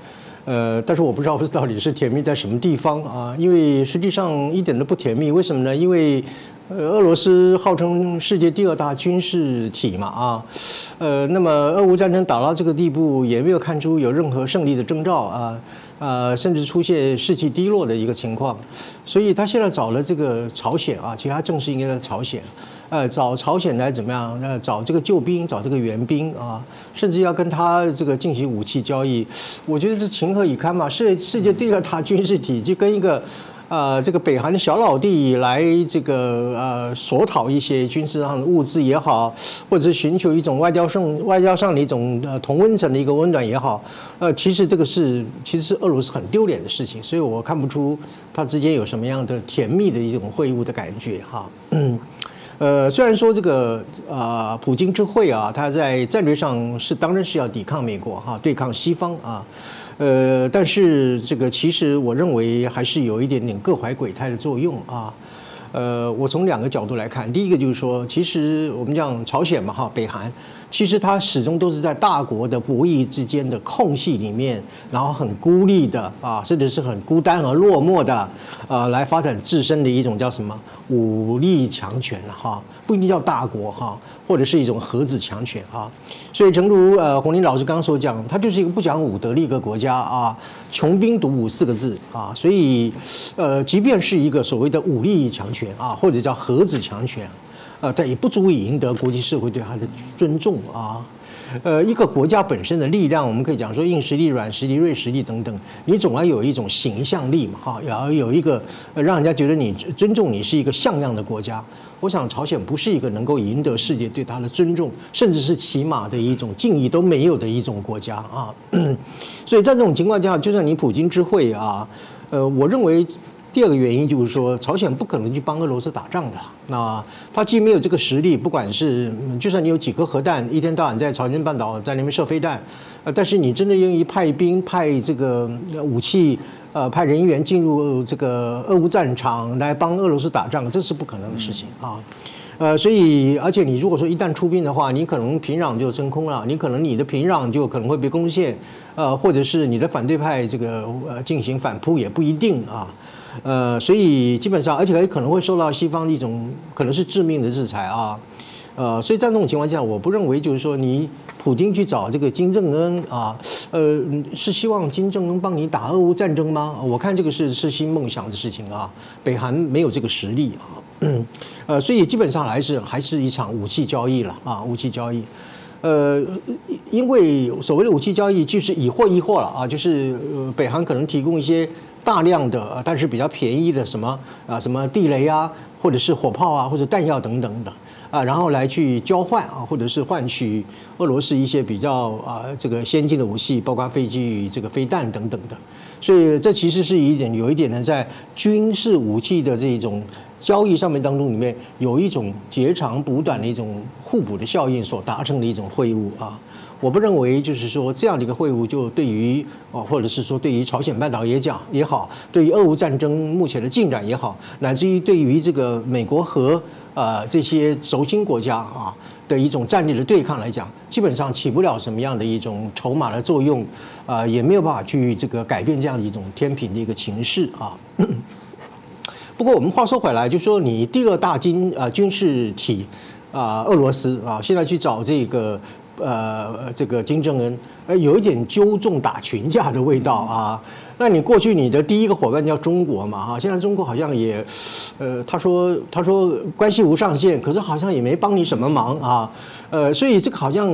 呃，但是我不知道到底是甜蜜在什么地方啊，因为实际上一点都不甜蜜。为什么呢？因为呃，俄罗斯号称世界第二大军事体嘛啊，呃，那么俄乌战争打到这个地步，也没有看出有任何胜利的征兆啊，呃，甚至出现士气低落的一个情况，所以他现在找了这个朝鲜啊，其实他正是应该在朝鲜。呃，找朝鲜来怎么样？呃，找这个救兵，找这个援兵啊，甚至要跟他这个进行武器交易，我觉得是情何以堪嘛？世世界第二大军事体，就跟一个，呃，这个北韩的小老弟来这个呃索讨一些军事上的物资也好，或者是寻求一种外交上外交上的一种呃同温层的一个温暖也好，呃，其实这个是其实是俄罗斯很丢脸的事情，所以我看不出他之间有什么样的甜蜜的一种会晤的感觉哈。嗯。呃，虽然说这个啊，普京之会啊，他在战略上是当然是要抵抗美国哈，对抗西方啊，呃，但是这个其实我认为还是有一点点各怀鬼胎的作用啊。呃，我从两个角度来看，第一个就是说，其实我们讲朝鲜嘛哈，北韩。其实他始终都是在大国的博弈之间的空隙里面，然后很孤立的啊，甚至是很孤单和落寞的，呃，来发展自身的一种叫什么武力强权了哈，不一定叫大国哈，或者是一种核子强权啊。所以，诚如呃洪林老师刚刚所讲，它就是一个不讲武德的一个国家啊，穷兵黩武四个字啊。所以，呃，即便是一个所谓的武力强权啊，或者叫核子强权。呃，但也不足以赢得国际社会对他的尊重啊。呃，一个国家本身的力量，我们可以讲说硬实力、软实力、锐实力等等，你总要有一种形象力嘛，哈，也要有一个让人家觉得你尊重你是一个像样的国家。我想朝鲜不是一个能够赢得世界对他的尊重，甚至是起码的一种敬意都没有的一种国家啊。(coughs) 所以在这种情况下，就算你普京之会啊，呃，我认为第二个原因就是说，朝鲜不可能去帮俄罗斯打仗的。那他既没有这个实力，不管是就算你有几颗核弹，一天到晚在朝鲜半岛在那边射飞弹，呃，但是你真的愿意派兵派这个武器？呃，派人员进入这个俄乌战场来帮俄罗斯打仗，这是不可能的事情啊。呃，所以而且你如果说一旦出兵的话，你可能平壤就真空了，你可能你的平壤就可能会被攻陷，呃，或者是你的反对派这个呃进行反扑也不一定啊。呃，所以基本上，而且还可能会受到西方的一种可能是致命的制裁啊。呃，所以在这种情况下，我不认为就是说你普京去找这个金正恩啊，呃，是希望金正恩帮你打俄乌战争吗？我看这个是是新梦想的事情啊，北韩没有这个实力啊，呃，所以基本上还是还是一场武器交易了啊，武器交易，呃，因为所谓的武器交易就是以货易货了啊，就是北韩可能提供一些大量的但是比较便宜的什么啊什么地雷啊，或者是火炮啊，或者弹药等等的。啊，然后来去交换啊，或者是换取俄罗斯一些比较啊这个先进的武器，包括飞机、这个飞弹等等的。所以这其实是一点有一点呢，在军事武器的这种交易上面当中，里面有一种截长补短的一种互补的效应所达成的一种会晤啊。我不认为就是说这样的一个会晤，就对于啊，或者是说对于朝鲜半岛也讲也好，对于俄乌战争目前的进展也好，乃至于对于这个美国和呃，这些轴心国家啊的一种战略的对抗来讲，基本上起不了什么样的一种筹码的作用，啊，也没有办法去这个改变这样的一种天平的一个情势啊。(coughs) 不过我们话说回来，就说你第二大军啊军事体啊俄罗斯啊，现在去找这个呃这个金正恩，呃，有一点纠众打群架的味道啊。那你过去你的第一个伙伴叫中国嘛哈，现在中国好像也，呃，他说他说关系无上限，可是好像也没帮你什么忙啊，呃，所以这个好像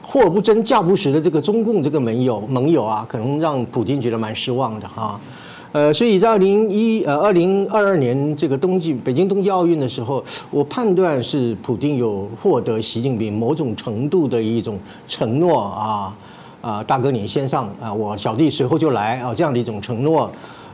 货不真价不实的这个中共这个盟友盟友啊，可能让普京觉得蛮失望的哈，呃，所以在二零一呃二零二二年这个冬季北京冬季奥运的时候，我判断是普京有获得习近平某种程度的一种承诺啊。啊，大哥你先上啊，我小弟随后就来啊，这样的一种承诺。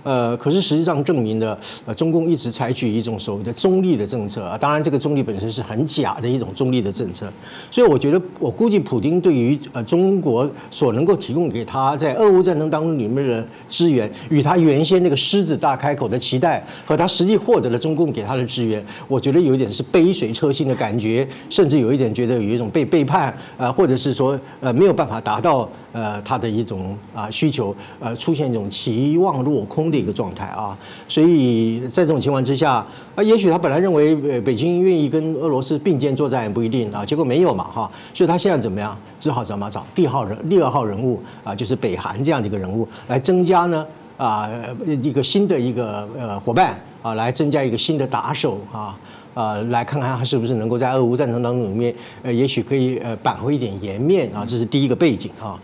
呃，可是实际上证明的，呃，中共一直采取一种所谓的中立的政策啊。当然，这个中立本身是很假的一种中立的政策。所以，我觉得，我估计普京对于呃中国所能够提供给他在俄乌战争当中里面的资源，与他原先那个狮子大开口的期待，和他实际获得了中共给他的资源，我觉得有一点是杯水车薪的感觉，甚至有一点觉得有一种被背叛啊，或者是说呃没有办法达到呃他的一种啊需求，呃出现一种期望落空的。一个状态啊，所以在这种情况之下，啊，也许他本来认为呃北京愿意跟俄罗斯并肩作战也不一定啊，结果没有嘛哈，所以他现在怎么样？只好怎么找第号人、第二号人物啊，就是北韩这样的一个人物来增加呢啊一个新的一个呃伙伴啊，来增加一个新的打手啊啊，来看看他是不是能够在俄乌战争当中里面呃，也许可以呃扳回一点颜面啊，这是第一个背景啊，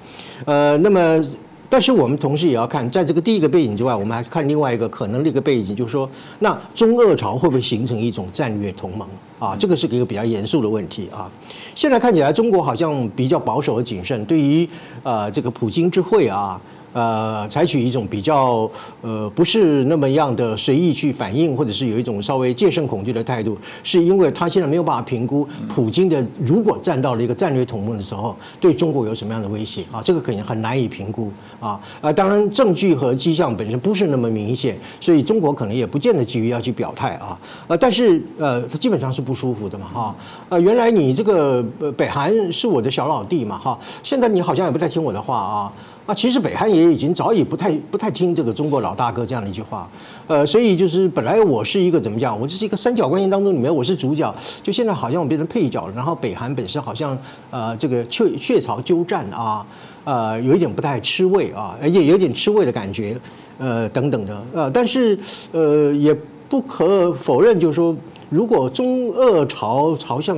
呃，那么。但是我们同时也要看，在这个第一个背景之外，我们还看另外一个可能的一个背景，就是说，那中俄朝会不会形成一种战略同盟啊？这个是一个比较严肃的问题啊。现在看起来，中国好像比较保守和谨慎，对于呃这个普京之会啊。呃，采取一种比较呃不是那么样的随意去反应，或者是有一种稍微戒慎恐惧的态度，是因为他现在没有办法评估普京的如果站到了一个战略同盟的时候，对中国有什么样的威胁啊？这个可能很难以评估啊。呃，当然证据和迹象本身不是那么明显，所以中国可能也不见得急于要去表态啊。呃，但是呃，他基本上是不舒服的嘛哈。呃，原来你这个北韩是我的小老弟嘛哈，现在你好像也不太听我的话啊。啊，其实北韩也已经早已不太不太听这个中国老大哥这样的一句话，呃，所以就是本来我是一个怎么讲，我这是一个三角关系当中里面我是主角，就现在好像我变成配角了。然后北韩本身好像呃这个雀雀巢鸠占啊，呃有一点不太吃味啊，也有点吃味的感觉，呃等等的，呃，但是呃也不可否认，就是说如果中俄朝朝向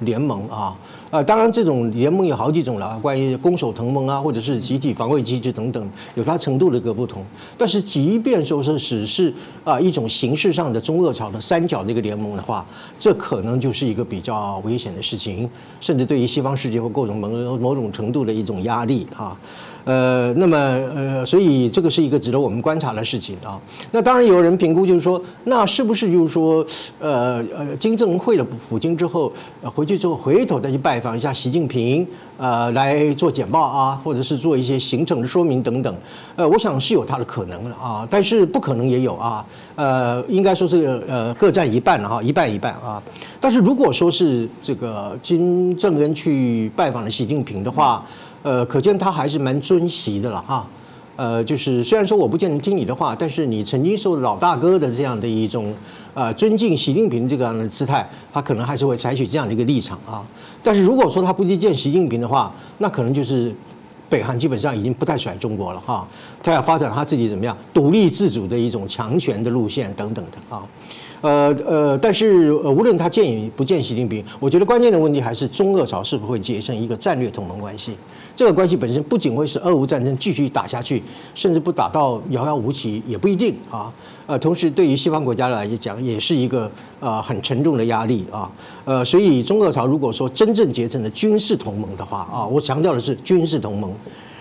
联盟啊。啊，当然这种联盟有好几种了，关于攻守同盟啊，或者是集体防卫机制等等，有它程度的个不同。但是即便说是只是啊一种形式上的中俄朝的三角的一个联盟的话，这可能就是一个比较危险的事情，甚至对于西方世界会构成某某种程度的一种压力啊。呃，那么呃，所以这个是一个值得我们观察的事情啊。那当然有人评估，就是说，那是不是就是说，呃呃，金正恩会了普京之后，回去之后回头再去拜访一下习近平，呃，来做简报啊，或者是做一些行程的说明等等。呃，我想是有它的可能的啊，但是不可能也有啊。呃，应该说是呃各占一半了哈，一半一半啊。但是如果说是这个金正恩去拜访了习近平的话，呃，可见他还是蛮尊习的了哈。呃，就是虽然说我不见得听你的话，但是你曾经受老大哥的这样的一种呃尊敬习近平这个样的姿态，他可能还是会采取这样的一个立场啊。但是如果说他不去见习近平的话，那可能就是北韩基本上已经不太甩中国了哈。他要发展他自己怎么样独立自主的一种强权的路线等等的啊。呃呃，但是呃，无论他见与不见习近平，我觉得关键的问题还是中俄朝是否会结成一个战略同盟关系。这个关系本身不仅会使俄乌战争继续打下去，甚至不打到遥遥无期也不一定啊。呃，同时对于西方国家来讲，也是一个呃很沉重的压力啊。呃，所以中俄朝如果说真正结成了军事同盟的话啊，我强调的是军事同盟，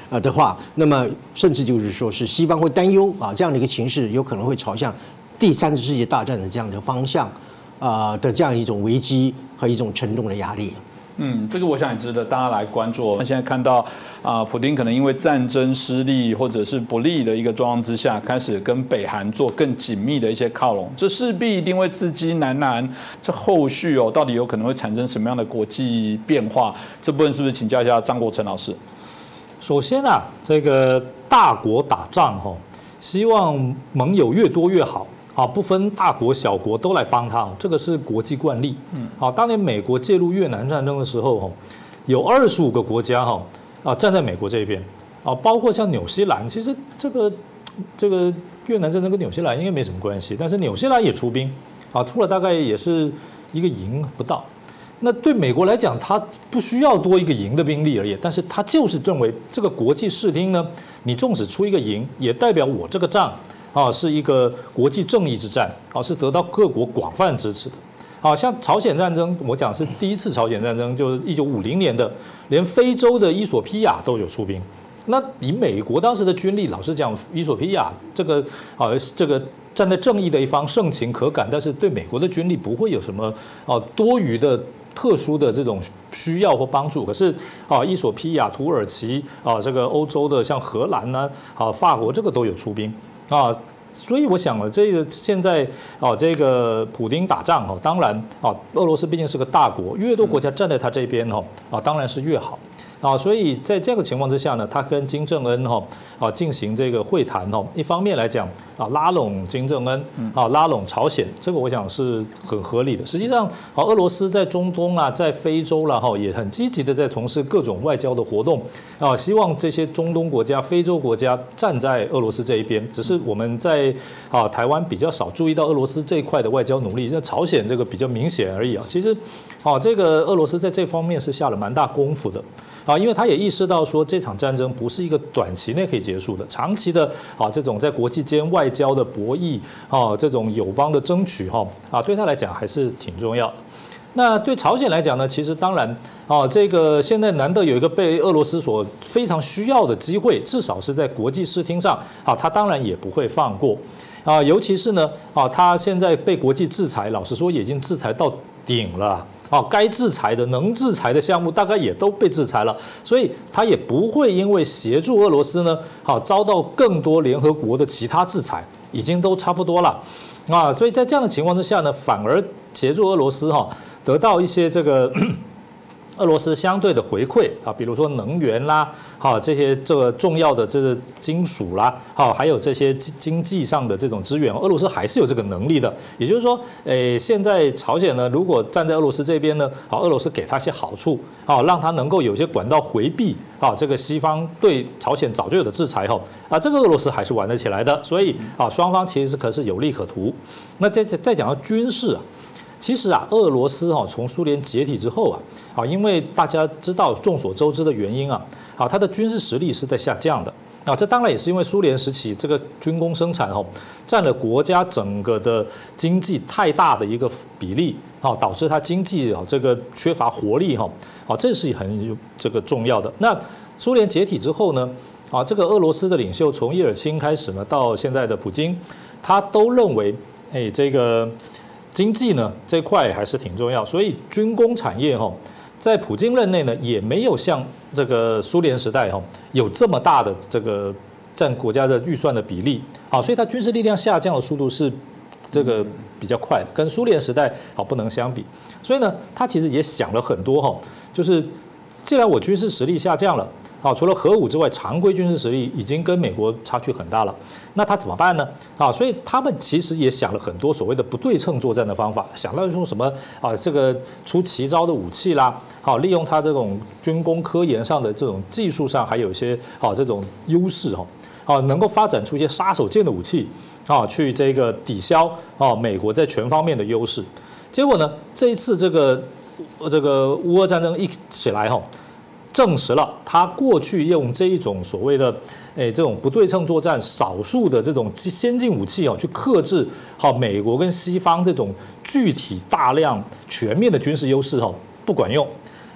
呃的话，那么甚至就是说是西方会担忧啊，这样的一个情势有可能会朝向第三次世界大战的这样的方向啊的这样一种危机和一种沉重的压力。嗯，这个我想也值得大家来关注。那现在看到啊，普京可能因为战争失利或者是不利的一个状况之下，开始跟北韩做更紧密的一些靠拢，这势必一定会刺激南南。这后续哦，到底有可能会产生什么样的国际变化？这部分是不是请教一下张国成老师？首先啊，这个大国打仗哈，希望盟友越多越好。啊，不分大国小国都来帮他，这个是国际惯例。嗯，好，当年美国介入越南战争的时候，哈，有二十五个国家哈啊站在美国这边，啊，包括像纽西兰，其实这个这个越南战争跟纽西兰应该没什么关系，但是纽西兰也出兵，啊，出了大概也是一个营不到。那对美国来讲，他不需要多一个营的兵力而已，但是他就是认为这个国际视听呢，你纵使出一个营，也代表我这个仗。啊，是一个国际正义之战，啊，是得到各国广泛支持的。好像朝鲜战争，我讲是第一次朝鲜战争，就是一九五零年的，连非洲的伊索比亚都有出兵。那以美国当时的军力，老实讲，伊索比亚这个啊，这个站在正义的一方，盛情可感，但是对美国的军力不会有什么啊多余的、特殊的这种需要或帮助。可是啊，伊索比亚、土耳其啊，这个欧洲的像荷兰呢，啊，法国这个都有出兵。啊，所以我想了，这个现在啊，这个普京打仗哦，当然啊，俄罗斯毕竟是个大国，越多国家站在他这边哦，啊，当然是越好。啊，所以在这个情况之下呢，他跟金正恩哈啊进行这个会谈哈，一方面来讲啊拉拢金正恩啊拉拢朝鲜，这个我想是很合理的。实际上，啊俄罗斯在中东啊，在非洲了哈，也很积极的在从事各种外交的活动啊，希望这些中东国家、非洲国家站在俄罗斯这一边。只是我们在啊台湾比较少注意到俄罗斯这一块的外交努力，那朝鲜这个比较明显而已啊。其实，啊这个俄罗斯在这方面是下了蛮大功夫的。啊，因为他也意识到说这场战争不是一个短期内可以结束的，长期的啊这种在国际间外交的博弈啊，这种友邦的争取哈啊，对他来讲还是挺重要的。那对朝鲜来讲呢，其实当然啊，这个现在难得有一个被俄罗斯所非常需要的机会，至少是在国际视听上啊，他当然也不会放过啊，尤其是呢啊，他现在被国际制裁，老实说已经制裁到顶了。啊，该制裁的、能制裁的项目大概也都被制裁了，所以他也不会因为协助俄罗斯呢，好遭到更多联合国的其他制裁，已经都差不多了，啊，所以在这样的情况之下呢，反而协助俄罗斯哈得到一些这个。俄罗斯相对的回馈啊，比如说能源啦，好这些这个重要的这个金属啦，好还有这些经经济上的这种资源，俄罗斯还是有这个能力的。也就是说，诶，现在朝鲜呢，如果站在俄罗斯这边呢，好，俄罗斯给他些好处，好，让他能够有些管道回避啊，这个西方对朝鲜早就有的制裁后，啊，这个俄罗斯还是玩得起来的。所以啊，双方其实可是有利可图。那再再讲到军事啊。其实啊，俄罗斯哈从苏联解体之后啊，啊，因为大家知道众所周知的原因啊，啊，它的军事实力是在下降的啊，这当然也是因为苏联时期这个军工生产哦，占了国家整个的经济太大的一个比例啊，导致它经济啊这个缺乏活力哈，啊，这是很这个重要的。那苏联解体之后呢，啊，这个俄罗斯的领袖从叶尔钦开始呢，到现在的普京，他都认为，哎，这个。经济呢这块还是挺重要，所以军工产业哈，在普京任内呢也没有像这个苏联时代哈有这么大的这个占国家的预算的比例，啊，所以它军事力量下降的速度是这个比较快，跟苏联时代好不能相比。所以呢，他其实也想了很多哈，就是既然我军事实力下降了。啊，除了核武之外，常规军事实力已经跟美国差距很大了。那他怎么办呢？啊，所以他们其实也想了很多所谓的不对称作战的方法，想到用什么啊，这个出奇招的武器啦，好，利用他这种军工科研上的这种技术上还有一些啊这种优势哈，啊，能够发展出一些杀手锏的武器啊，去这个抵消啊美国在全方面的优势。结果呢，这一次这个这个乌俄战争一起来哈。证实了他过去用这一种所谓的，诶这种不对称作战，少数的这种先进武器哦，去克制好美国跟西方这种具体大量全面的军事优势哈，不管用。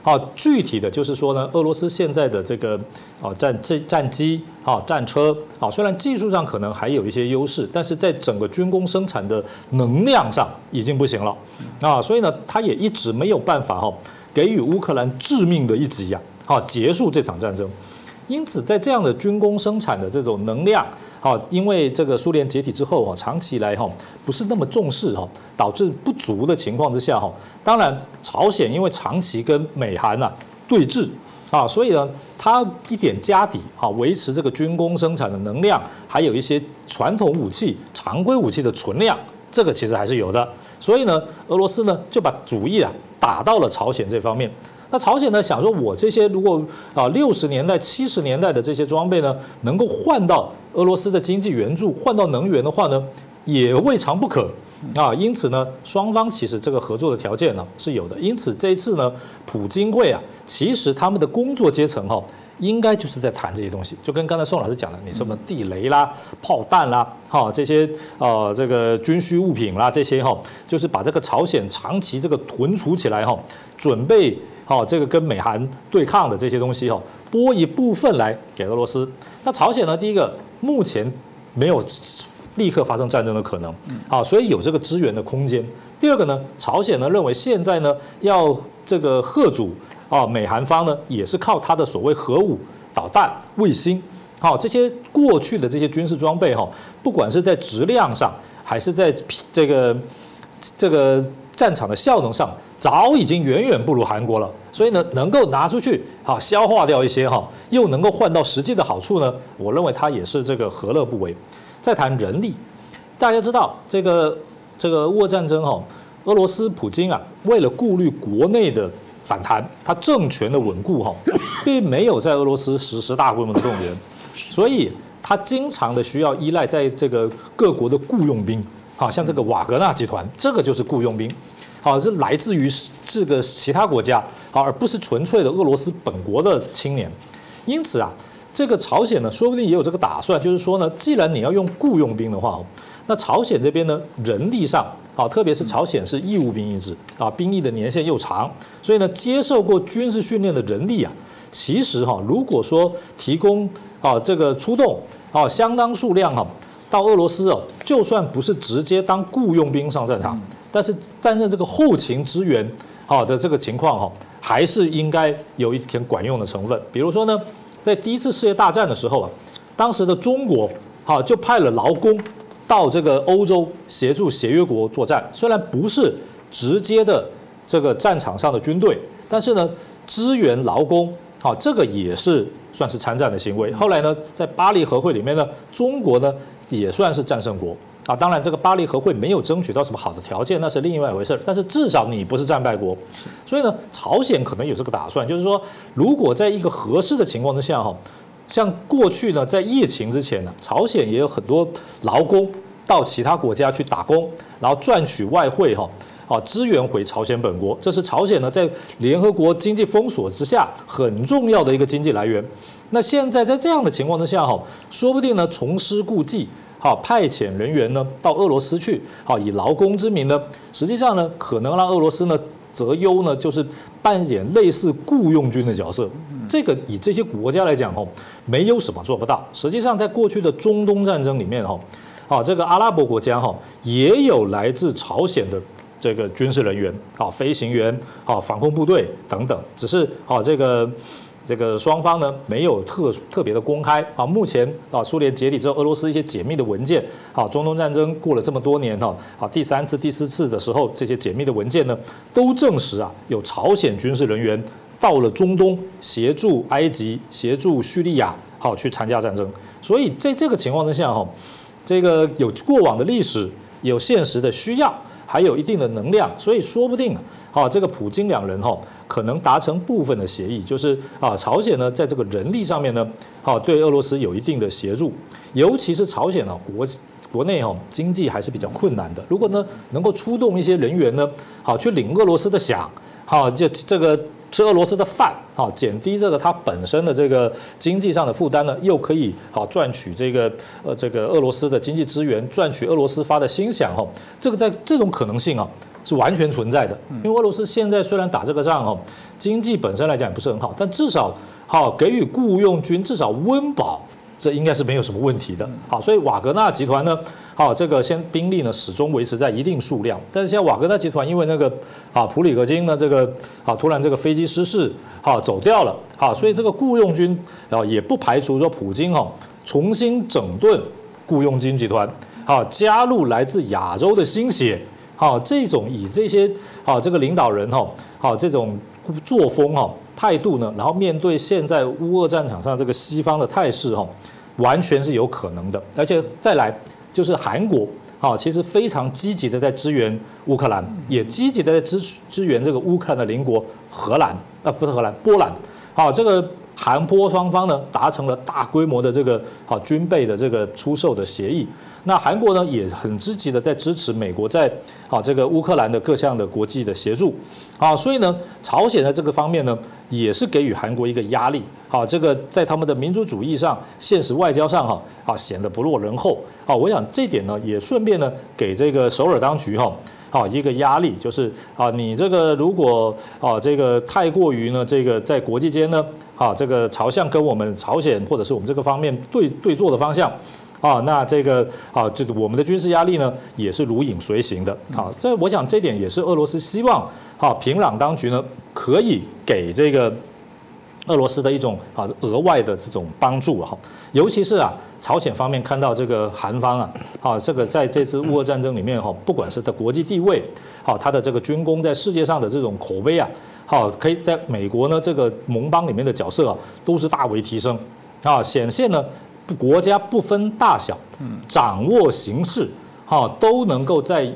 好，具体的就是说呢，俄罗斯现在的这个啊战战战机啊战车啊，虽然技术上可能还有一些优势，但是在整个军工生产的能量上已经不行了啊，所以呢，他也一直没有办法哈给予乌克兰致命的一击呀。好，结束这场战争。因此，在这样的军工生产的这种能量，好，因为这个苏联解体之后啊，长期以来哈不是那么重视哈，导致不足的情况之下哈，当然朝鲜因为长期跟美韩呐对峙啊，所以呢，它一点家底啊，维持这个军工生产的能量，还有一些传统武器、常规武器的存量，这个其实还是有的。所以呢，俄罗斯呢就把主意啊打到了朝鲜这方面。那朝鲜呢想说，我这些如果啊六十年代、七十年代的这些装备呢，能够换到俄罗斯的经济援助，换到能源的话呢，也未尝不可啊。因此呢，双方其实这个合作的条件呢是有的。因此这一次呢，普京会啊，其实他们的工作阶层哈。应该就是在谈这些东西，就跟刚才宋老师讲的，你什么地雷啦、炮弹啦，哈，这些呃这个军需物品啦，这些哈，就是把这个朝鲜长期这个囤储起来哈，准备好这个跟美韩对抗的这些东西哈，拨一部分来给俄罗斯。那朝鲜呢，第一个目前没有立刻发生战争的可能，啊，所以有这个支援的空间。第二个呢，朝鲜呢认为现在呢要这个贺主。啊，美韩方呢也是靠它的所谓核武、导弹、卫星，好这些过去的这些军事装备哈，不管是在质量上，还是在这个这个战场的效能上，早已经远远不如韩国了。所以呢，能够拿出去好消化掉一些哈，又能够换到实际的好处呢，我认为它也是这个何乐不为。再谈人力，大家知道这个这个俄战争哈，俄罗斯普京啊，为了顾虑国内的。反弹，他政权的稳固哈，(coughs) 并没有在俄罗斯实施大规模的动员，所以他经常的需要依赖在这个各国的雇佣兵，好像这个瓦格纳集团，这个就是雇佣兵，好，这来自于这个其他国家，好，而不是纯粹的俄罗斯本国的青年，因此啊，这个朝鲜呢，说不定也有这个打算，就是说呢，既然你要用雇佣兵的话，那朝鲜这边呢，人力上。啊，特别是朝鲜是义务兵役制啊，兵役的年限又长，所以呢，接受过军事训练的人力啊，其实哈，如果说提供啊这个出动啊相当数量哈，到俄罗斯哦，就算不是直接当雇佣兵上战场，但是担任这个后勤支援好的这个情况哈，还是应该有一点管用的成分。比如说呢，在第一次世界大战的时候啊，当时的中国哈就派了劳工。到这个欧洲协助协约国作战，虽然不是直接的这个战场上的军队，但是呢，支援劳工，好，这个也是算是参战的行为。后来呢，在巴黎和会里面呢，中国呢也算是战胜国啊。当然，这个巴黎和会没有争取到什么好的条件，那是另外一回事儿但是至少你不是战败国，所以呢，朝鲜可能有这个打算，就是说，如果在一个合适的情况之下，哈。像过去呢，在疫情之前呢，朝鲜也有很多劳工到其他国家去打工，然后赚取外汇哈，支援回朝鲜本国，这是朝鲜呢在联合国经济封锁之下很重要的一个经济来源。那现在在这样的情况之下，哈，说不定呢重施故技。好，派遣人员呢到俄罗斯去，好以劳工之名呢，实际上呢可能让俄罗斯呢择优呢，就是扮演类似雇佣军的角色。这个以这些国家来讲，哈，没有什么做不到。实际上，在过去的中东战争里面，哈，啊这个阿拉伯国家，哈，也有来自朝鲜的这个军事人员，啊飞行员，啊防空部队等等，只是啊这个。这个双方呢没有特特别的公开啊，目前啊苏联解体之后，俄罗斯一些解密的文件，啊中东战争过了这么多年哈，啊第三次、第四次的时候，这些解密的文件呢都证实啊有朝鲜军事人员到了中东协助埃及、协助叙利亚，好去参加战争。所以在这个情况之下哈，这个有过往的历史，有现实的需要，还有一定的能量，所以说不定啊，好这个普京两人哈。可能达成部分的协议，就是啊，朝鲜呢在这个人力上面呢，好对俄罗斯有一定的协助，尤其是朝鲜呢国国内哈经济还是比较困难的，如果呢能够出动一些人员呢，好去领俄罗斯的饷，好就这个吃俄罗斯的饭，好减低这个它本身的这个经济上的负担呢，又可以好赚取这个呃这个俄罗斯的经济资源，赚取俄罗斯发的薪饷哈，这个在这种可能性啊。是完全存在的，因为俄罗斯现在虽然打这个仗哦，经济本身来讲也不是很好，但至少好给予雇佣军至少温饱，这应该是没有什么问题的。好，所以瓦格纳集团呢，好这个先兵力呢始终维持在一定数量，但是现在瓦格纳集团因为那个啊普里格金呢这个啊突然这个飞机失事，好走掉了，好，所以这个雇佣军啊也不排除说普京哈重新整顿雇佣军集团，好加入来自亚洲的新血。好，这种以这些好这个领导人哈，好这种作风哈态度呢，然后面对现在乌俄战场上这个西方的态势哈，完全是有可能的。而且再来就是韩国，啊其实非常积极的在支援乌克兰，也积极的在支支援这个乌克兰的邻国荷兰啊，不是荷兰，波兰。好，这个韩波双方呢达成了大规模的这个好军备的这个出售的协议。那韩国呢也很积极的在支持美国在啊这个乌克兰的各项的国际的协助，啊，所以呢，朝鲜在这个方面呢也是给予韩国一个压力，啊，这个在他们的民族主义上、现实外交上哈啊显得不落人后，啊，我想这点呢也顺便呢给这个首尔当局哈啊一个压力，就是啊你这个如果啊这个太过于呢这个在国际间呢啊这个朝向跟我们朝鲜或者是我们这个方面对对坐的方向。啊，那这个啊，这个我们的军事压力呢，也是如影随形的。好，这我想这点也是俄罗斯希望，好平壤当局呢可以给这个俄罗斯的一种啊额外的这种帮助哈。尤其是啊，朝鲜方面看到这个韩方啊，啊这个在这次乌俄战争里面哈，不管是它国际地位，好它的这个军工在世界上的这种口碑啊，好可以在美国呢这个盟邦里面的角色啊，都是大为提升啊，显现呢。国家不分大小，掌握形势，哈，都能够在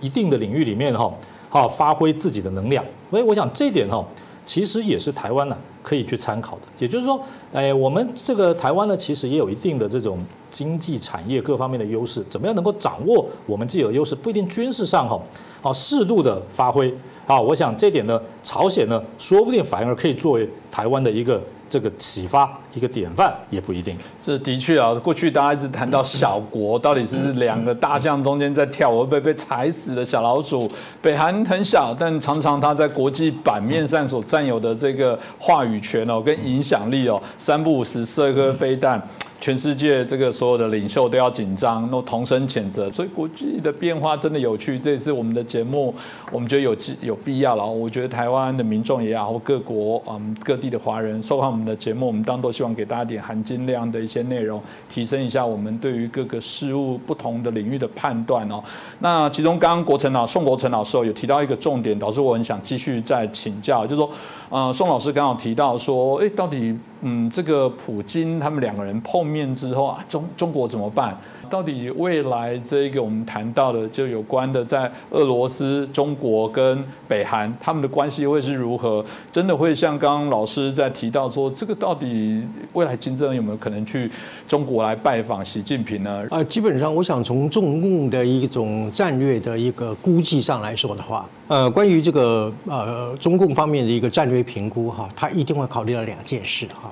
一定的领域里面，哈，好发挥自己的能量。所以我想这点，哈，其实也是台湾呢可以去参考的。也就是说，哎，我们这个台湾呢，其实也有一定的这种经济产业各方面的优势。怎么样能够掌握我们既有优势？不一定军事上，哈，好适度的发挥。啊，我想这点呢，朝鲜呢，说不定反而可以作为台湾的一个。这个启发一个典范也不一定，这的确啊。过去大家一直谈到小国到底是两个大象中间在跳，会被被踩死的小老鼠。北韩很小，但常常它在国际版面上所占有的这个话语权哦，跟影响力哦，三不五时射个飞弹。全世界这个所有的领袖都要紧张，那同声谴责，所以国际的变化真的有趣。这也是我们的节目，我们觉得有有必要了。我觉得台湾的民众也好，或各国嗯各地的华人收看我们的节目，我们当然都希望给大家点含金量的一些内容，提升一下我们对于各个事物不同的领域的判断哦。那其中刚刚国成老宋国成老师有提到一个重点，导致我很想继续再请教，就是说。呃，宋老师刚好提到说，哎，到底，嗯，这个普京他们两个人碰面之后啊，中中国怎么办？到底未来这个我们谈到的就有关的，在俄罗斯、中国跟北韩他们的关系会是如何？真的会像刚刚老师在提到说，这个到底未来金正恩有没有可能去中国来拜访习近平呢？啊，基本上我想从中共的一种战略的一个估计上来说的话，呃，关于这个呃中共方面的一个战略评估哈，他一定会考虑到两件事哈。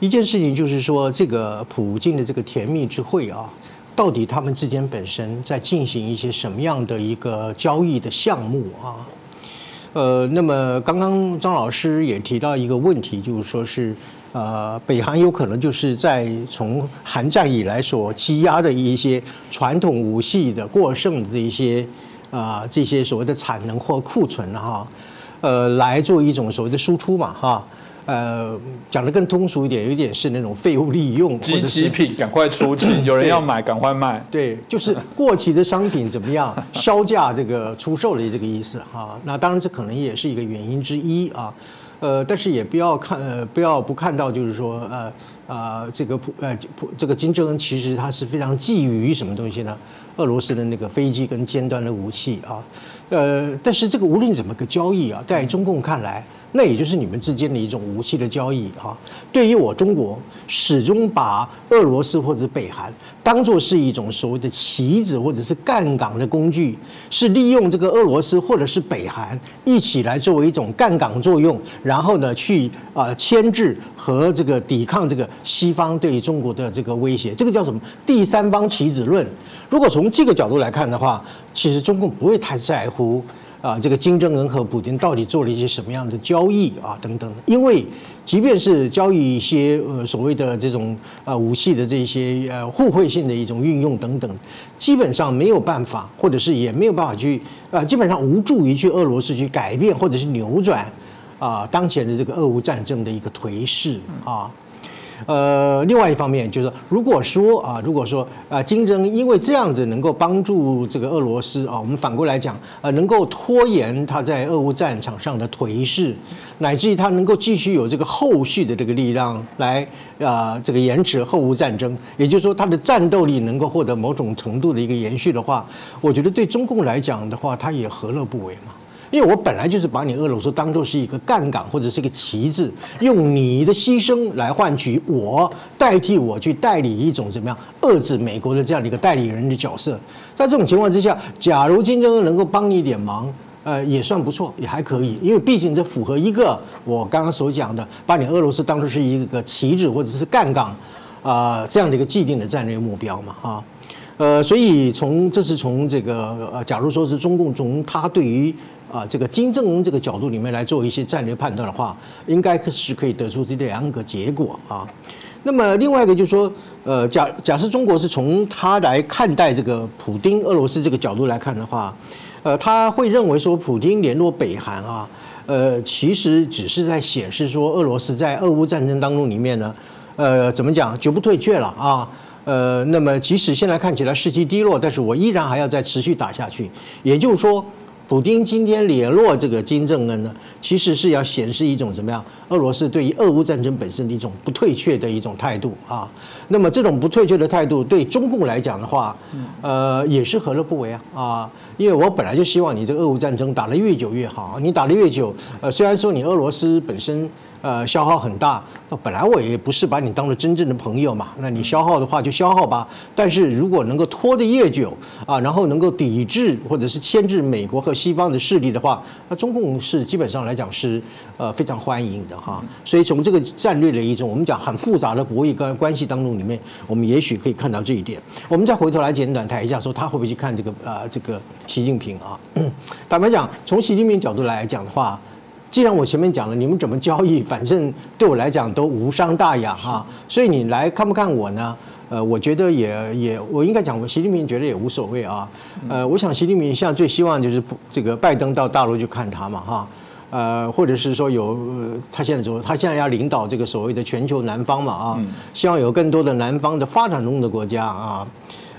一件事情就是说，这个普京的这个甜蜜之会啊，到底他们之间本身在进行一些什么样的一个交易的项目啊？呃，那么刚刚张老师也提到一个问题，就是说是呃，北韩有可能就是在从韩战以来所积压的一些传统武器的过剩的这一些啊这些所谓的产能或库存哈，呃，来做一种所谓的输出嘛哈。呃，讲的更通俗一点，有一点是那种废物利用，集齐品，赶快出清，有人要买，赶快卖。对，就是过期的商品怎么样，(laughs) 销价这个出售的这个意思哈。那当然这可能也是一个原因之一啊。呃，但是也不要看，呃，不要不看到，就是说，呃，啊，这个普，呃，普，这个金正恩其实他是非常觊觎什么东西呢？俄罗斯的那个飞机跟尖端的武器啊。呃，但是这个无论怎么个交易啊，在中共看来。那也就是你们之间的一种武器的交易啊。对于我中国，始终把俄罗斯或者北韩当做是一种所谓的棋子或者是杠杆的工具，是利用这个俄罗斯或者是北韩一起来作为一种杠杆作用，然后呢去啊牵制和这个抵抗这个西方对中国的这个威胁。这个叫什么第三方棋子论？如果从这个角度来看的话，其实中共不会太在乎。啊，这个金正恩和普京到底做了一些什么样的交易啊？等等，因为即便是交易一些呃所谓的这种呃武器的这些呃互惠性的一种运用等等，基本上没有办法，或者是也没有办法去啊，基本上无助于去俄罗斯去改变或者是扭转啊当前的这个俄乌战争的一个颓势啊。呃，另外一方面就是，如果说啊，如果说啊，金正因为这样子能够帮助这个俄罗斯啊，我们反过来讲，呃，能够拖延他在俄乌战场上的颓势，乃至于他能够继续有这个后续的这个力量来啊，这个延迟后乌战争，也就是说，他的战斗力能够获得某种程度的一个延续的话，我觉得对中共来讲的话，他也何乐不为嘛。因为我本来就是把你俄罗斯当做是一个杠杆或者是一个旗帜，用你的牺牲来换取我代替我去代理一种怎么样遏制美国的这样的一个代理人的角色。在这种情况之下，假如金正恩能够帮你一点忙，呃，也算不错，也还可以。因为毕竟这符合一个我刚刚所讲的，把你俄罗斯当做是一个旗帜或者是杠杆啊这样的一个既定的战略目标嘛，哈。呃，所以从这是从这个呃，假如说是中共从他对于啊，这个金正恩这个角度里面来做一些战略判断的话，应该是可以得出这两个结果啊。那么另外一个就是说，呃，假假设中国是从他来看待这个普丁俄罗斯这个角度来看的话，呃，他会认为说普丁联络北韩啊，呃，其实只是在显示说俄罗斯在俄乌战争当中里面呢，呃，怎么讲，绝不退却了啊。呃，那么即使现在看起来士气低落，但是我依然还要再持续打下去，也就是说。普京今天联络这个金正恩呢，其实是要显示一种怎么样？俄罗斯对于俄乌战争本身的一种不退却的一种态度啊。那么这种不退却的态度，对中共来讲的话，呃，也是何乐不为啊啊！因为我本来就希望你这个俄乌战争打得越久越好，你打得越久，呃，虽然说你俄罗斯本身。呃，消耗很大。那本来我也不是把你当做真正的朋友嘛。那你消耗的话就消耗吧。但是如果能够拖得越久啊，然后能够抵制或者是牵制美国和西方的势力的话，那中共是基本上来讲是呃非常欢迎的哈。所以从这个战略的一种我们讲很复杂的博弈关关系当中里面，我们也许可以看到这一点。我们再回头来简短谈一下，说他会不会去看这个呃这个习近平啊？(coughs) 坦白讲，从习近平角度来讲的话。既然我前面讲了，你们怎么交易，反正对我来讲都无伤大雅哈，所以你来看不看我呢？呃，我觉得也也，我应该讲，习近平觉得也无所谓啊。呃，我想习近平现在最希望就是这个拜登到大陆去看他嘛哈，呃，或者是说有他现在说他现在要领导这个所谓的全球南方嘛啊，希望有更多的南方的发展中的国家啊。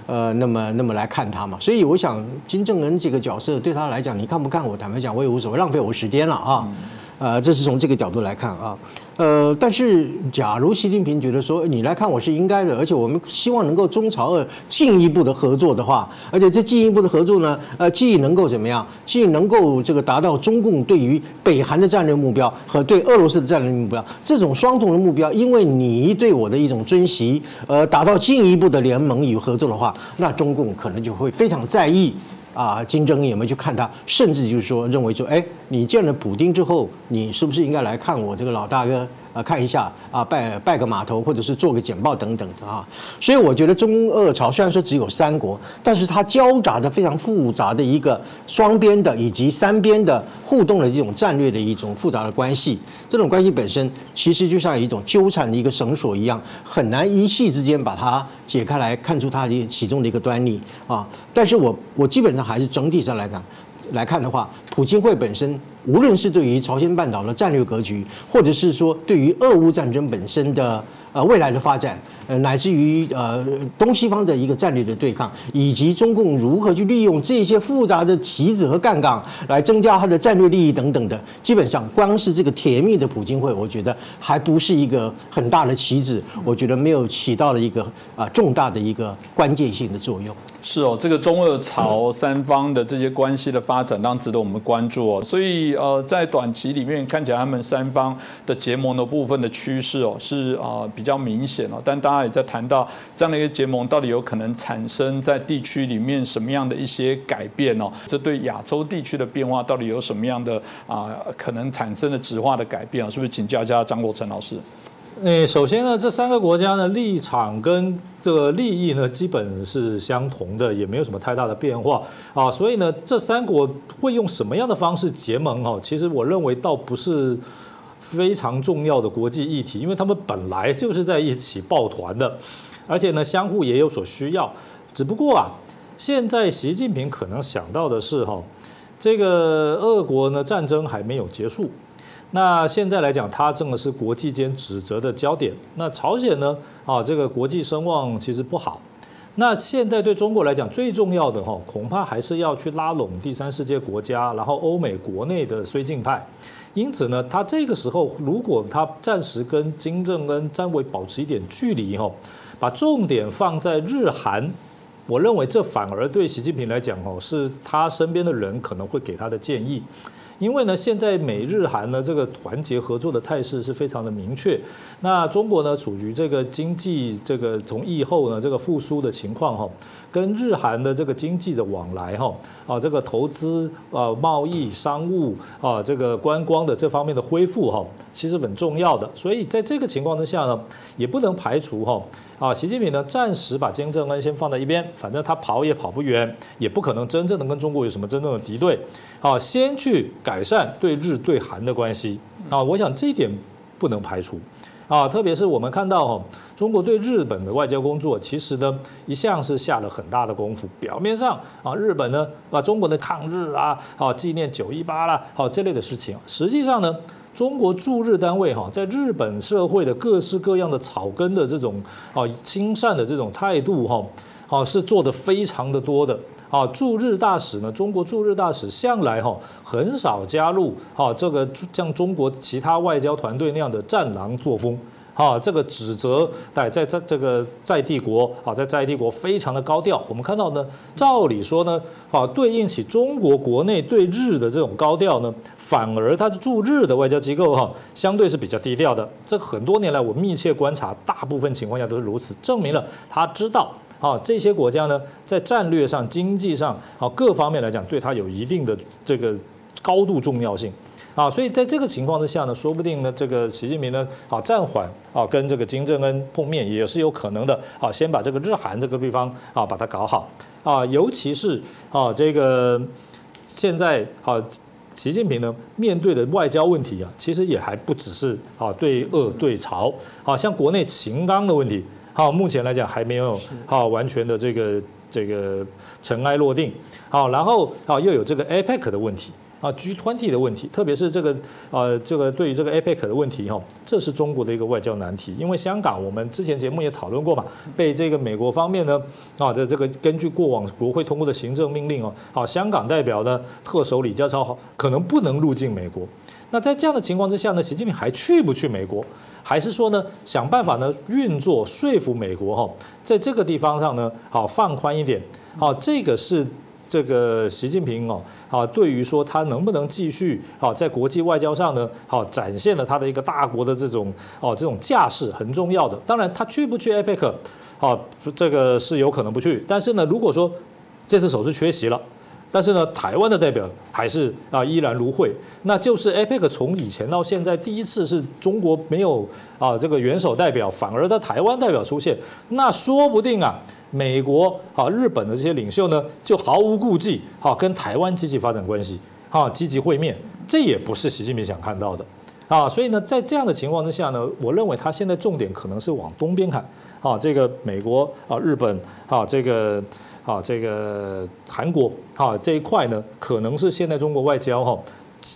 呃，那么那么来看他嘛，所以我想金正恩这个角色对他来讲，你看不看我？坦白讲，我也无所谓，浪费我时间了啊。呃，这是从这个角度来看啊。呃，但是假如习近平觉得说你来看我是应该的，而且我们希望能够中朝二进一步的合作的话，而且这进一步的合作呢，呃，既能够怎么样，既能够这个达到中共对于北韩的战略目标和对俄罗斯的战略目标这种双重的目标，因为你对我的一种尊习，呃，达到进一步的联盟与合作的话，那中共可能就会非常在意。啊，金正恩有没有去看他？甚至就是说，认为说，哎，你见了普丁之后，你是不是应该来看我这个老大哥？看一下啊，拜拜个码头，或者是做个简报等等的啊。所以我觉得中俄朝虽然说只有三国，但是它交杂的非常复杂的一个双边的以及三边的互动的这种战略的一种复杂的关系。这种关系本身其实就像一种纠缠的一个绳索一样，很难一气之间把它解开来看出它的其中的一个端倪啊。但是我我基本上还是整体上来讲。来看的话，普京会本身，无论是对于朝鲜半岛的战略格局，或者是说对于俄乌战争本身的。呃，未来的发展，乃至于呃东西方的一个战略的对抗，以及中共如何去利用这些复杂的棋子和杠杆来增加它的战略利益等等的，基本上光是这个甜蜜的普京会，我觉得还不是一个很大的棋子，我觉得没有起到了一个啊重大的一个关键性的作用。是哦，这个中俄朝三方的这些关系的发展，当然值得我们关注哦。所以呃，在短期里面看起来，他们三方的结盟的部分的趋势哦，是啊。比较明显了，但大家也在谈到这样的一个结盟，到底有可能产生在地区里面什么样的一些改变哦？这对亚洲地区的变化到底有什么样的啊可能产生的质化的改变啊？是不是请教一下张国成老师？诶，首先呢，这三个国家呢立场跟这个利益呢基本是相同的，也没有什么太大的变化啊。所以呢，这三国会用什么样的方式结盟哦？其实我认为倒不是。非常重要的国际议题，因为他们本来就是在一起抱团的，而且呢，相互也有所需要。只不过啊，现在习近平可能想到的是哈，这个俄国呢战争还没有结束，那现在来讲，他正是国际间指责的焦点。那朝鲜呢啊，这个国际声望其实不好。那现在对中国来讲，最重要的哈，恐怕还是要去拉拢第三世界国家，然后欧美国内的绥靖派。因此呢，他这个时候如果他暂时跟金正恩、张伟保持一点距离哈，把重点放在日韩，我认为这反而对习近平来讲哦，是他身边的人可能会给他的建议。因为呢，现在美日韩呢这个团结合作的态势是非常的明确。那中国呢处于这个经济这个从疫后呢这个复苏的情况哈，跟日韩的这个经济的往来哈啊这个投资啊贸易商务啊这个观光的这方面的恢复哈，其实很重要的。所以在这个情况之下呢，也不能排除哈。啊，习近平呢，暂时把金正恩先放在一边，反正他跑也跑不远，也不可能真正的跟中国有什么真正的敌对。啊，先去改善对日对韩的关系。啊，我想这一点不能排除。啊，特别是我们看到哈，中国对日本的外交工作，其实呢一向是下了很大的功夫。表面上啊，日本呢把中国的抗日啊，啊纪念九一八啦，好这类的事情，实际上呢。中国驻日单位哈，在日本社会的各式各样的草根的这种啊亲善的这种态度哈，啊是做的非常的多的啊。驻日大使呢，中国驻日大使向来哈很少加入哈这个像中国其他外交团队那样的战狼作风。啊，这个指责在在在这个在帝国啊，在在帝国非常的高调。我们看到呢，照理说呢，啊，对应起中国国内对日的这种高调呢，反而它是驻日的外交机构哈，相对是比较低调的。这很多年来我密切观察，大部分情况下都是如此，证明了他知道啊，这些国家呢，在战略上、经济上啊各方面来讲，对他有一定的这个高度重要性。啊，所以在这个情况之下呢，说不定呢，这个习近平呢，啊，暂缓啊，跟这个金正恩碰面也是有可能的。啊，先把这个日韩这个地方啊，把它搞好。啊，尤其是啊，这个现在啊，习近平呢，面对的外交问题啊，其实也还不只是啊，对俄对朝，啊，像国内秦刚的问题，好，目前来讲还没有啊完全的这个这个尘埃落定。好，然后啊，又有这个 APEC 的问题。啊，G20 的问题，特别是这个呃，这个对于这个 APEC 的问题哈，这是中国的一个外交难题。因为香港，我们之前节目也讨论过嘛，被这个美国方面呢啊，这这个根据过往国会通过的行政命令哦，好，香港代表呢特首李家超可能不能入境美国。那在这样的情况之下呢，习近平还去不去美国？还是说呢，想办法呢运作说服美国哈，在这个地方上呢，好放宽一点，好，这个是这个习近平哦，啊，对于说他能不能继续啊在国际外交上呢，好展现了他的一个大国的这种哦这种架势很重要的。当然，他去不去 APEC，啊，这个是有可能不去。但是呢，如果说这次首次缺席了。但是呢，台湾的代表还是啊依然如会，那就是 APEC 从以前到现在第一次是中国没有啊这个元首代表，反而在台湾代表出现，那说不定啊美国啊日本的这些领袖呢就毫无顾忌好跟台湾积极发展关系，啊积极会面，这也不是习近平想看到的啊，所以呢在这样的情况之下呢，我认为他现在重点可能是往东边看啊，这个美国啊日本啊这个。啊，这个韩国啊这一块呢，可能是现在中国外交哈，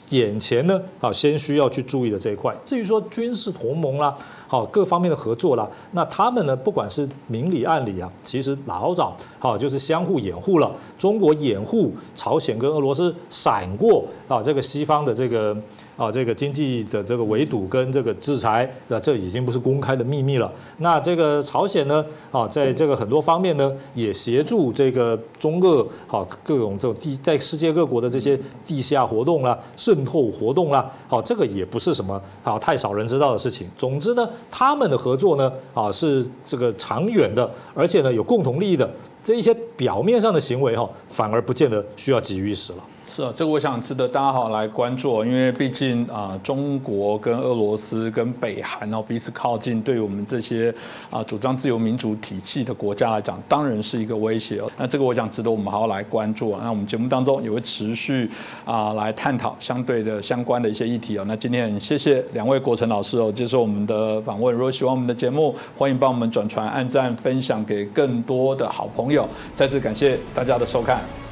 眼前呢啊先需要去注意的这一块。至于说军事同盟啦。好，各方面的合作啦，那他们呢，不管是明里暗里啊，其实老早好就是相互掩护了。中国掩护朝鲜跟俄罗斯闪过啊，这个西方的这个啊这个经济的这个围堵跟这个制裁，那这已经不是公开的秘密了。那这个朝鲜呢啊，在这个很多方面呢，也协助这个中俄好各种这种地在世界各国的这些地下活动啦、渗透活动啦，好，这个也不是什么啊太少人知道的事情。总之呢。他们的合作呢，啊，是这个长远的，而且呢有共同利益的这一些表面上的行为哈，反而不见得需要急于一时了。是啊，这个我想值得大家好来关注，因为毕竟啊，中国跟俄罗斯跟北韩哦彼此靠近，对于我们这些啊主张自由民主体系的国家来讲，当然是一个威胁哦。那这个我想值得我们好好来关注啊。那我们节目当中也会持续啊来探讨相对的相关的一些议题哦。那今天谢谢两位国成老师哦接受我们的访问。如果喜欢我们的节目，欢迎帮我们转传、按赞、分享给更多的好朋友。再次感谢大家的收看。